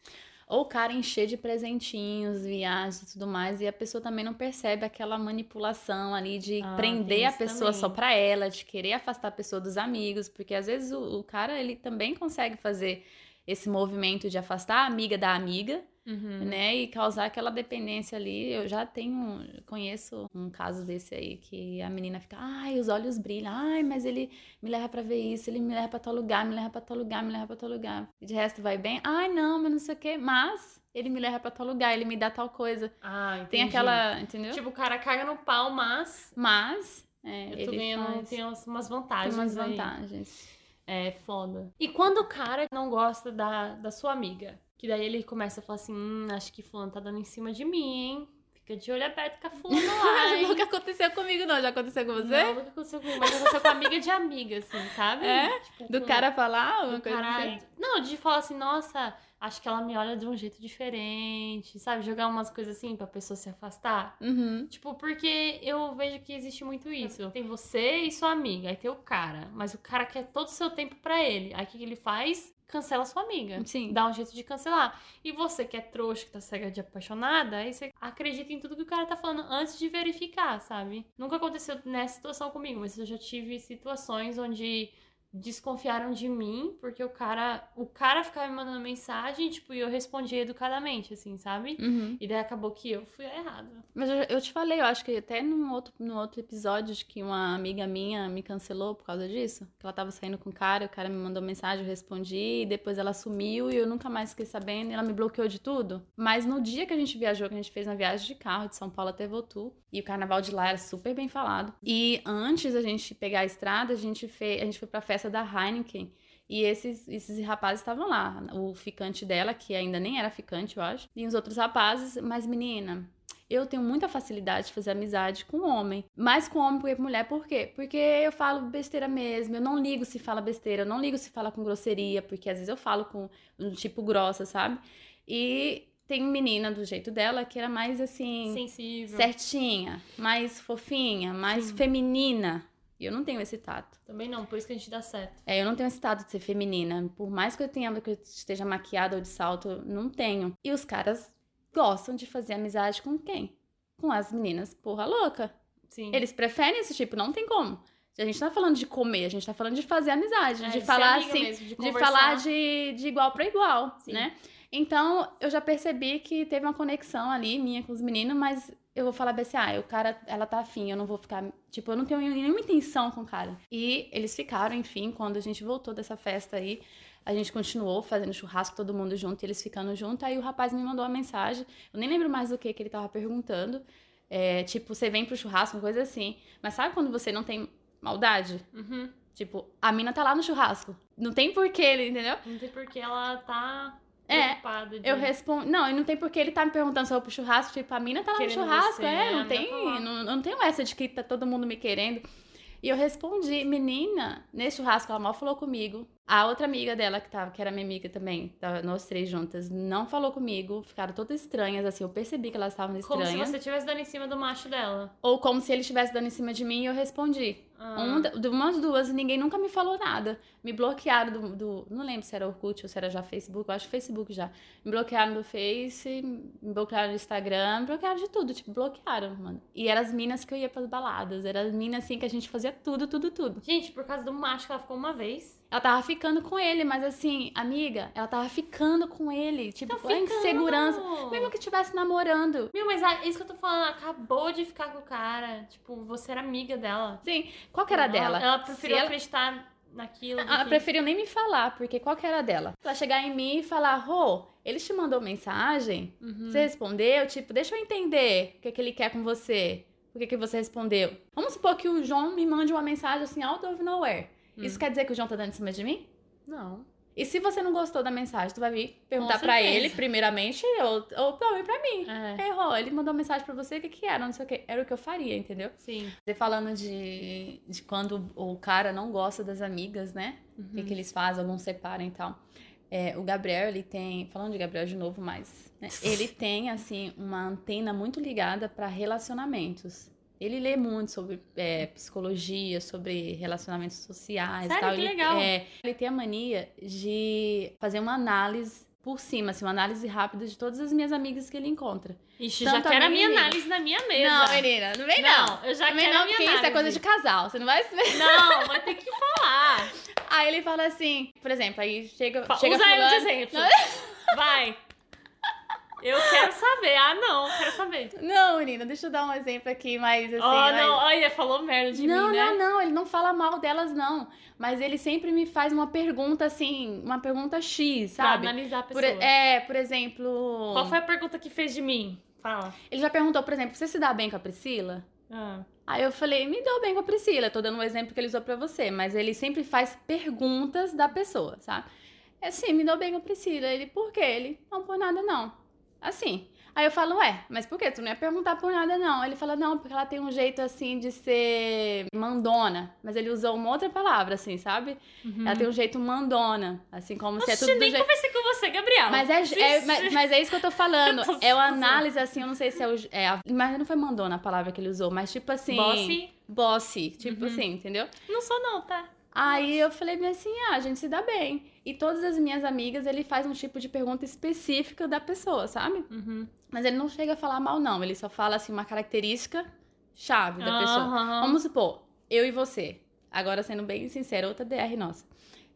Ou o cara encher de presentinhos, viagens e tudo mais, e a pessoa também não percebe aquela manipulação ali de Ah, prender a pessoa também. só pra ela, de querer afastar a pessoa dos amigos, porque às vezes o, o cara ele também consegue fazer esse movimento de afastar a amiga da amiga, Uhum. né, e causar aquela dependência ali. Eu já tenho, conheço um caso desse aí que a menina fica, ai, os olhos brilham, ai, mas ele me leva pra ver isso, ele me leva pra tal lugar, me leva pra tal lugar, me leva pra tal lugar. E de resto vai bem, ai, não, mas não sei o quê, mas ele me leva pra tal lugar, ele me dá tal coisa. Ah, entendi. Tem aquela, entendeu? Tipo, o cara caga no pau, mas mas é, eu tô ele ganhando, faz, tem umas- umas tem vantagens. umas aí. vantagens. É foda. E quando o cara não gosta da, da sua amiga, que daí ele começa a falar assim, hum, acho que fulano tá dando em cima de mim, hein? Fica de olho aberto com a fulana lá? Nunca aconteceu comigo não, já aconteceu com você? Não, nunca aconteceu comigo, mas aconteceu com amiga de amiga, assim, sabe? É? Tipo, Do com- cara falar alguma do coisa cara- assim? Não, de falar assim, nossa, acho que ela me olha de um jeito diferente, sabe? Jogar umas coisas assim pra pessoa se afastar. Uhum. Tipo, porque eu vejo que existe muito isso. Tem você e sua amiga, aí tem o cara. Mas o cara quer todo o seu tempo pra ele. Aí o que ele faz? Cancela sua amiga. Sim. Dá um jeito de cancelar. E você que é trouxa, que tá cega de apaixonada, aí você acredita em tudo que o cara tá falando antes de verificar, sabe? Nunca aconteceu nessa situação comigo, mas eu já tive situações onde desconfiaram de mim, porque o cara, o cara ficava me mandando mensagem, tipo, e eu respondia educadamente, assim, sabe? Uhum. E daí acabou que eu fui errada. Mas eu, eu te falei, eu acho que até num outro, no outro episódio de que uma amiga minha me cancelou por causa disso. Que ela tava saindo com o cara, o cara me mandou mensagem, eu respondi, e depois ela sumiu e eu nunca mais fiquei sabendo, e ela me bloqueou de tudo. Mas no dia que a gente viajou, que a gente fez uma viagem de carro de São Paulo até Votu, e o carnaval de lá era super bem falado. E antes da gente pegar a estrada, a gente, fez, a gente foi pra festa da Heineken. E esses, esses rapazes estavam lá. O ficante dela, que ainda nem era ficante, eu acho. E os outros rapazes. Mas, menina, eu tenho muita facilidade de fazer amizade com homem. Mais com homem do que com mulher. Por quê? Porque eu falo besteira mesmo. Eu não ligo se fala besteira. Eu não ligo se fala com grosseria. Porque às vezes eu falo com um tipo grossa, sabe? E tem menina do jeito dela que era mais assim. Sensível. Certinha, mais fofinha, mais Sim. feminina. E eu não tenho esse tato. Também não, por isso que a gente dá certo. É, eu não tenho esse tato de ser feminina. Por mais que eu tenha que eu esteja maquiada ou de salto, não tenho. E os caras gostam de fazer amizade com quem? Com as meninas porra louca. Sim. Eles preferem esse tipo, não tem como. A gente tá falando de comer, a gente tá falando de fazer amizade, É, de ser falar assim, mesmo, de de falar de, de igual para igual, Sim. né? Então, eu já percebi que teve uma conexão ali minha com os meninos, mas eu vou falar assim, ah, o cara, ela tá afim, eu não vou ficar, tipo, eu não tenho nenhuma intenção com o cara. E eles ficaram, enfim, quando a gente voltou dessa festa aí, a gente continuou fazendo churrasco, todo mundo junto, e eles ficando junto, aí o rapaz me mandou uma mensagem, eu nem lembro mais do que que ele tava perguntando, é, tipo, você vem pro churrasco, uma coisa assim, mas sabe quando você não tem maldade? Uhum. Tipo, a mina tá lá no churrasco. Não tem porquê, entendeu? Não tem porque ela tá É, de... Eu respondo. Não, e não tem porquê ele tá me perguntando se eu vou pro churrasco. Tipo, a mina tá lá no churrasco. você, é, né? A não tem. tá não, não tenho essa de que tá todo mundo me querendo. E eu respondi, menina, nesse churrasco ela mal falou comigo. A outra amiga dela, que, tava, que era minha amiga também, tava, nós três juntas, não falou comigo. Ficaram todas estranhas, assim. Eu percebi que elas estavam Como se estranhas. você estivesse dando em cima do macho dela. Ou como se ele estivesse dando em cima de mim e eu respondi. Ah. Um, umas duas, ninguém nunca me falou nada. Me bloquearam do, do- Não lembro se era Orkut ou se era já Facebook. Eu acho Facebook já. Me bloquearam do Face, me bloquearam do Instagram, me bloquearam de tudo. Tipo, bloquearam, mano. E eram as minas que eu ia pras baladas. Eram as minas, assim, que a gente fazia tudo, tudo, tudo. Gente, por causa do macho que ela ficou uma vez. Ela tava ficando com ele, mas assim, amiga, ela tava ficando com ele. Tipo, Tá a insegurança. ficando. Mesmo que estivesse namorando. Meu, mas é isso que eu tô falando. Acabou de ficar com o cara. Tipo, você era amiga dela. Sim, qual que era Ela- dela? Ela Se preferiu ela- acreditar naquilo. Ela que- preferiu nem me falar, porque qual que era a dela? Ela chegar em mim e falar, Rô, ele te mandou mensagem? Uhum. Você respondeu? Tipo, deixa eu entender o que, que ele quer com você. Por que, que você respondeu? Vamos supor que o João me mande uma mensagem assim, out of nowhere. Hum. Isso quer dizer que o João tá dando em cima de mim? Não. E se você não gostou da mensagem, tu vai vir perguntar certeza. ele, primeiramente, ou, ou pra mim, pra mim. É. Rô, ele mandou mensagem pra você, o que que era? Não sei o que. Era o que eu faria, entendeu? Sim. Você falando de, de quando o cara não gosta das amigas, né? O que, que eles fazem, alguns separam e tal. É, o Gabriel, ele tem. Falando de Gabriel de novo, mas. né, ele tem, assim, uma antena muito ligada para relacionamentos. Ele lê muito sobre é, psicologia, sobre relacionamentos sociais Sério? tal. Que ele, legal. é, ele tem a mania de fazer uma análise por cima, assim, uma análise rápida de todas as minhas amigas que ele encontra. Ixi, Tanto já a quero a minha minha amiga. análise na minha mesa. Não, menina, não vem não. eu já Também quero não, a minha porque isso é análise. coisa de casal. Você não vai. Não, vai ter que falar. Aí ele fala assim, por exemplo, aí chega. Fa- chega Usa eu de fulano- exemplo. Vai. Eu quero saber. Ah, não, quero saber. Não, menina, deixa eu dar um exemplo aqui, mas assim. oh, mas- não, olha, falou merda de não, mim, né? não, não, ele não fala mal delas, não. Mas ele sempre me faz uma pergunta assim, uma pergunta X, Pra sabe? analisar a Por, pessoa. é, por exemplo. Qual foi a pergunta que fez de mim? Fala. Ele já perguntou, por exemplo, você se dá bem com a Priscila? Ah. Aí eu falei, me dou bem com a Priscila. Tô dando um exemplo que ele usou pra você, mas ele sempre faz perguntas da pessoa, sabe? É assim, me dou bem com a Priscila. Ele, por quê? Ele, não, por nada não. Assim. Aí eu falo, ué, mas por quê? Tu não ia perguntar por nada não. Ele fala, não, porque ela tem um jeito assim de ser mandona. Mas ele usou uma outra palavra, assim, sabe? Ela tem um jeito mandona. Assim, como se é tudo do nem jeito. conversei com você, Gabriel. Mas é, é- mas, mas é isso que eu tô falando. Eu é uma zoando. análise, assim, eu não sei se é o. É a- mas não foi mandona a palavra que ele usou, mas tipo assim. Bossy? Bossy, tipo Uhum. assim, entendeu? Não sou não, tá? Aí eu falei bem assim, ah, a gente se dá bem. E todas as minhas amigas, ele faz um tipo de pergunta específica da pessoa, sabe? Uhum. Mas ele não chega a falar mal, não. Ele só fala, assim, uma característica chave da pessoa. Aham. Vamos supor, eu e você. agora sendo bem sincera, outra DR nossa.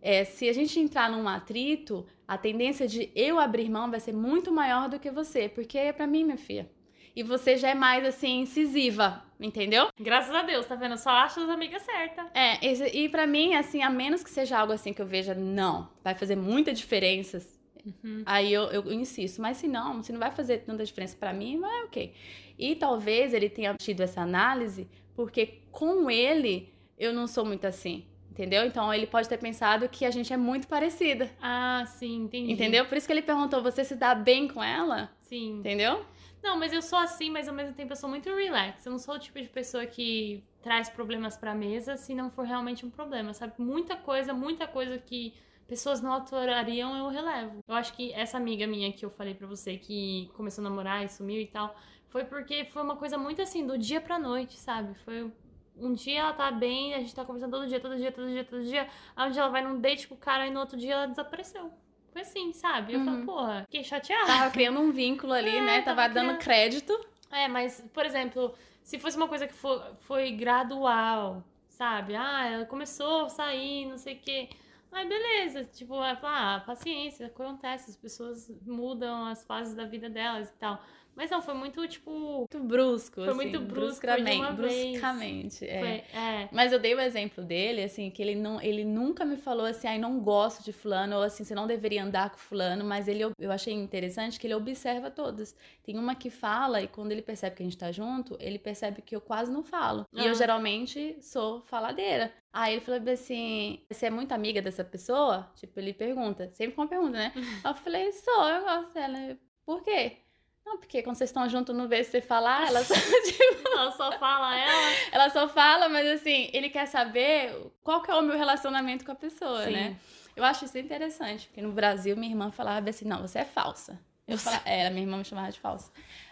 É, se a gente entrar num atrito, a tendência de eu abrir mão vai ser muito maior do que você, porque é pra mim, minha filha. E você já é mais assim, incisiva, entendeu? Graças a Deus, tá vendo? Só acho as amigas certas. É, esse- e pra mim, assim, a menos que seja algo assim que eu veja, não, vai fazer muita diferença. Uhum. Aí eu, eu insisto, mas se não, se não vai fazer tanta diferença pra mim, vai ok. E talvez ele tenha tido essa análise porque com ele eu não sou muito assim, entendeu? Então ele pode ter pensado que a gente é muito parecida, Ah, sim, entendi. entendeu? Por isso que ele perguntou, você se dá bem com ela? Sim. Entendeu? Não, mas eu sou assim, mas ao mesmo tempo eu sou muito relax. Eu não sou o tipo de pessoa que traz problemas pra mesa se não for realmente um problema, sabe? Muita coisa, muita coisa que pessoas não atuariam, eu relevo. Eu acho que essa amiga minha que eu falei pra você que começou a namorar e sumiu e tal, foi porque foi uma coisa muito assim, do dia pra noite, sabe? Foi um dia ela tá bem, a gente tá conversando todo dia, todo dia, todo dia, todo dia. Aí um dia ela vai num date com o cara e no outro dia ela desapareceu. Foi assim, sabe? Eu Uhum. falei, porra, fiquei chateada. Tava criando um vínculo ali, É, né? Tava tava dando criando. crédito. É, mas, por exemplo, se fosse uma coisa que foi, foi gradual, sabe? Ah, ela começou a sair, não sei o quê. Aí, beleza. Tipo, vai falar, ah, paciência, acontece, as pessoas mudam as fases da vida delas e tal. Mas não, foi muito, tipo. Muito brusco, Foi assim, muito brusco, bruscamente, bruscamente. é. Foi, é. Mas eu dei o exemplo dele, assim, que ele não, ele nunca me falou assim, ai, não gosto de fulano, ou assim, você não deveria andar com fulano, mas ele, eu achei interessante que ele observa todas. Tem uma que fala, e quando ele percebe que a gente tá junto, ele percebe que eu quase não falo. E eu Ah. geralmente sou faladeira. Aí ele falou assim, você é muito amiga dessa pessoa? Tipo, ele pergunta, sempre com uma pergunta, né? Eu falei, sou, eu gosto dela. Por quê? Não, porque quando vocês estão juntos, não vê você falar, ela só, tipo, Ela só fala ela. ela só fala, mas assim, ele quer saber qual que é o meu relacionamento com a pessoa, Sim. né? Eu acho isso interessante, porque no Brasil minha irmã falava assim, não, você é falsa. Eu falava, é, minha irmã me chamava de falsa.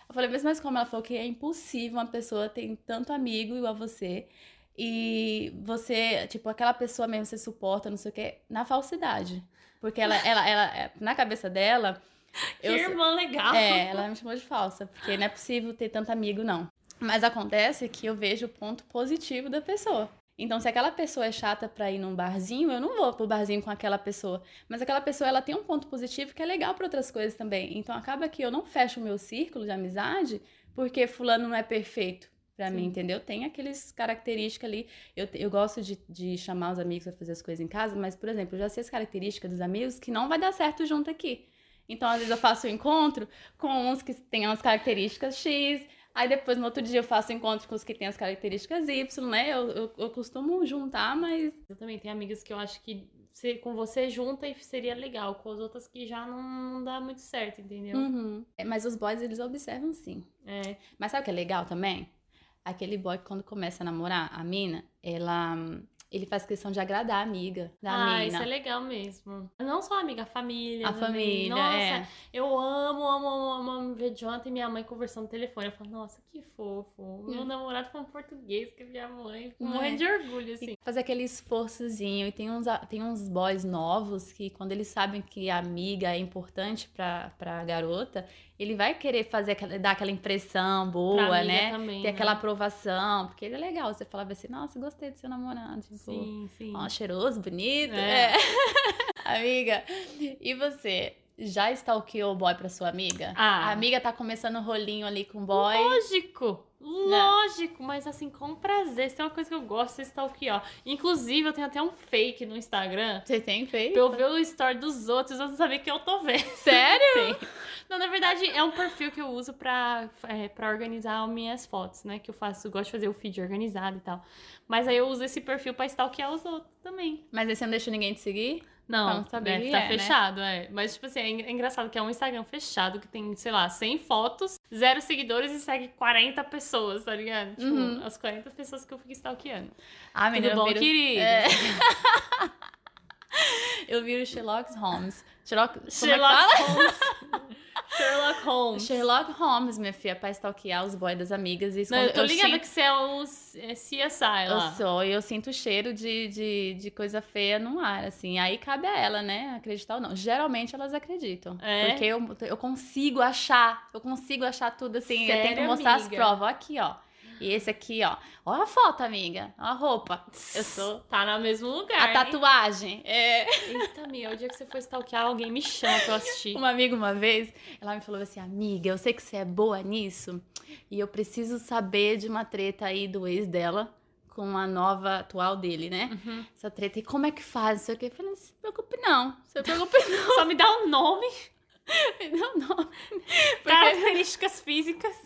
Eu falei, mas, mas como ela falou que é impossível uma pessoa ter tanto amigo igual você e você, tipo, aquela pessoa mesmo você suporta, não sei o quê, na falsidade. Porque ela, ela, ela, é, na cabeça dela, Que eu, irmã legal. é, ela me chamou de falsa, porque não é possível ter tanto amigo, não. Mas acontece que eu vejo o ponto positivo da pessoa. Então, se aquela pessoa é chata pra ir num barzinho, eu não vou pro barzinho com aquela pessoa. Mas aquela pessoa, ela tem um ponto positivo que é legal pra outras coisas também. Então, acaba que eu não fecho o meu círculo de amizade porque fulano não é perfeito pra Sim. mim, entendeu? Tem aqueles características ali. Eu, eu gosto de, de chamar os amigos pra fazer as coisas em casa, mas, por exemplo, eu já sei as características dos amigos que não vai dar certo junto aqui. Então, às vezes, eu faço um encontro com uns que têm as características X, aí depois, no outro dia, eu faço um encontro com os que têm as características Y, né? Eu, eu, eu costumo juntar, mas Eu também tenho amigas que eu acho que se- com você junta e seria legal, com as outras que já não, não dá muito certo, entendeu? Uhum. É, Mas os boys, eles observam sim. É. Mas sabe o que é legal também? Aquele boy que quando começa a namorar a mina, ela. Ele faz questão de agradar a amiga da ah, mina. isso é legal mesmo. Não só a amiga, a família. A família, Nossa, é. eu amo, amo, amo, amo, ver Jonathan e minha mãe conversando no telefone. Eu falo, nossa, que fofo. Meu Hum. namorado falando português a minha mãe. Não é? Morrendo de orgulho, assim. Fazer aquele esforçozinho. E tem uns, tem uns boys novos que, quando eles sabem que a amiga é importante pra, pra garota, ele vai querer fazer aquela, dar aquela impressão boa, né? também, Ter né? aquela aprovação. Porque ele é legal. Você falava assim, nossa, gostei do seu namorado. Tipo, Sim, sim. ó, cheiroso, bonito. É. É. amiga, e você? Já stalkeou o boy pra sua amiga? Ah. A amiga tá começando o rolinho ali com o boy. Lógico, lógico, mas assim, com prazer. Se tem uma coisa que eu gosto, é stalkear. Inclusive, eu tenho até um fake no Instagram. Você tem feito? Pra eu ver o story dos outros, eu não saber que eu tô vendo. Sério? Tem. Não, na verdade, é um perfil que eu uso pra, é, pra organizar as minhas fotos, né? Que eu faço, eu gosto de fazer o feed organizado e tal. Mas aí eu uso esse perfil pra stalkear os outros também. Mas aí você não deixa ninguém te seguir? Não, Pra não saber é, quem tá é, né? fechado, é. Mas, tipo assim, é é engraçado que é um Instagram fechado que tem, sei lá, 100 fotos, zero seguidores e segue 40 pessoas, tá ligado? Tipo, Uhum. as 40 pessoas que eu fico stalkeando. Ah, Tudo bom, querido? É. Eu vi o Sherlock Holmes. Sherlock, como Sherlock é? Holmes. Sherlock Holmes. Sherlock Holmes, minha filha, pra stalkear os boys das amigas. E Não, eu tô ligada sinto, que você é o é CSI eu lá. sou, e eu sinto o cheiro de, de, de coisa feia no ar, assim. Aí cabe a ela, né, acreditar ou não. Geralmente elas acreditam. É? Porque eu, eu consigo achar, eu consigo achar tudo assim. eu tenho que Sério, mostrar as amiga? provas. Ó, Aqui, ó. E esse aqui, ó. Olha a foto, amiga. Olha a roupa. Eu sou. Tá no mesmo lugar. A hein? tatuagem. É. Eita, amiga, o dia que você for stalkear, alguém me chama pra eu assistir. Uma amiga, uma vez, ela me falou assim: Amiga, eu sei que você é boa nisso. E eu preciso saber de uma treta aí do ex dela com a nova atual dele, né? Uhum. Essa treta. E como é que faz? Não sei o quê. Eu falei: Não se preocupe, não. Não se preocupe, não. Só me dá um nome, Não, não. Características físicas.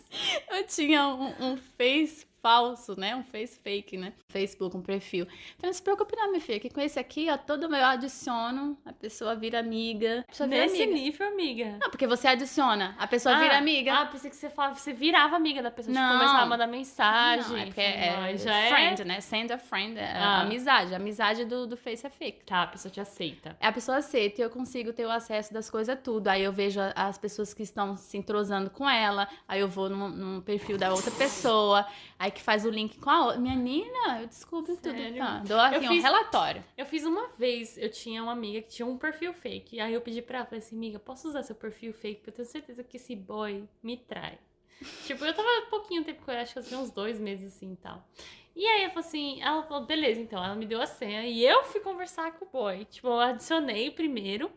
eu tinha um, um face falso, né? Um face fake, né? Facebook, um perfil. Falei, não se preocupe não, minha filha, que com esse aqui, ó, todo meu eu adiciono, a pessoa vira amiga. Pessoa vira Nesse amiga. nível, amiga. Não, porque você adiciona, a pessoa vira amiga. Ah, pensei que você falava, você virava amiga da pessoa. Tipo, Não. começava a mandar mensagem. Não, é porque é, "Ai, já friend, é. né? Send a friend, é Ah. amizade. A amizade do, do Face é fake. Tá, a pessoa te aceita. A pessoa aceita e eu consigo ter o acesso das coisas tudo. Aí eu vejo as pessoas que estão se entrosando com ela. Aí eu vou num, num perfil da outra pessoa. Aí que faz o link com a outra. Minha Nina, eu descubro Sério? tudo. Tá? Dou aqui Eu um fiz- relatório. Eu fiz uma vez, eu tinha uma amiga que tinha um perfil fake. Aí eu pedi pra ela, falei assim, amiga, posso usar seu perfil fake? Porque eu tenho certeza que esse boy me trai. tipo, eu tava pouquinho tempo com ele, acho que eu tinha uns dois meses assim e tal. E aí eu falei assim, ela falou, beleza, então. Ela me deu a senha e eu fui conversar com o boy. Tipo, eu adicionei primeiro.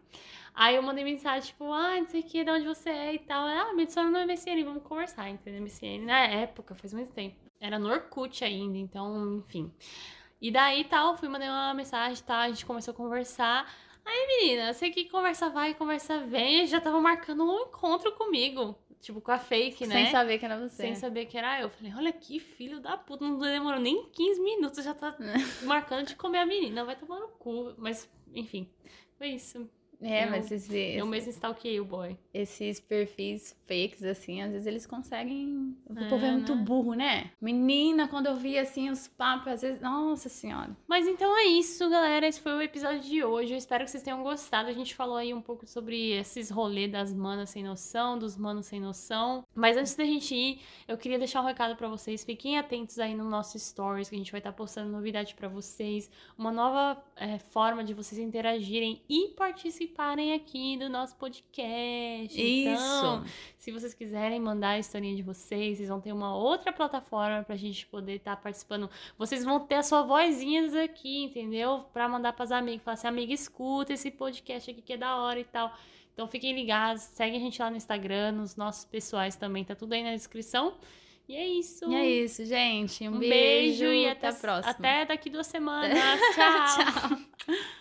Aí eu mandei mensagem, tipo, ah, não sei o que, de onde você é e tal. Ela, ah, me adiciona no MSN, vamos conversar, entendeu? MSN na época, faz muito tempo. Era no Orkut ainda, então, enfim. E daí tal, fui mandei uma mensagem, tá? A gente começou a conversar. Aí, menina, sei que conversa vai, conversa vem, já tava marcando um encontro comigo. Tipo, com a fake, né? Sem saber que era você. Sem saber que era eu. Falei, olha que filho da puta, não demorou nem 15 minutos, já tá marcando de comer a menina. Vai tomar no cu. Mas, enfim, foi isso. É, Eu- mas esse, Eu mesmo stalkeei o boy. esses perfis fakes, assim, às vezes eles conseguem. O É, povo é muito né? burro, né? Menina, quando eu vi assim os papos, às vezes. Nossa senhora. Mas então é isso, galera. Esse foi o episódio de hoje. Eu espero que vocês tenham gostado. A gente falou aí um pouco sobre esses rolês das manas sem noção, dos manos sem noção. Mas antes da gente ir, eu queria deixar um recado pra vocês. Fiquem atentos aí no nosso stories, que a gente vai estar postando novidade pra vocês. Uma nova é, forma de vocês interagirem e participarem aqui do nosso podcast. Então, se vocês quiserem mandar a historinha de vocês, vocês vão ter uma outra plataforma pra gente poder estar participando. Vocês vão ter a sua vozinhas aqui, entendeu? Pra mandar pras amigas. Falar assim, amiga, escuta esse podcast aqui que é da hora e tal. Então fiquem ligados, segue a gente lá no Instagram, nos nossos pessoais também, tá tudo aí na descrição. E é isso. E é isso, gente. Um, Um beijo, e até até, a próxima. até daqui duas semanas. Tchau. Tchau.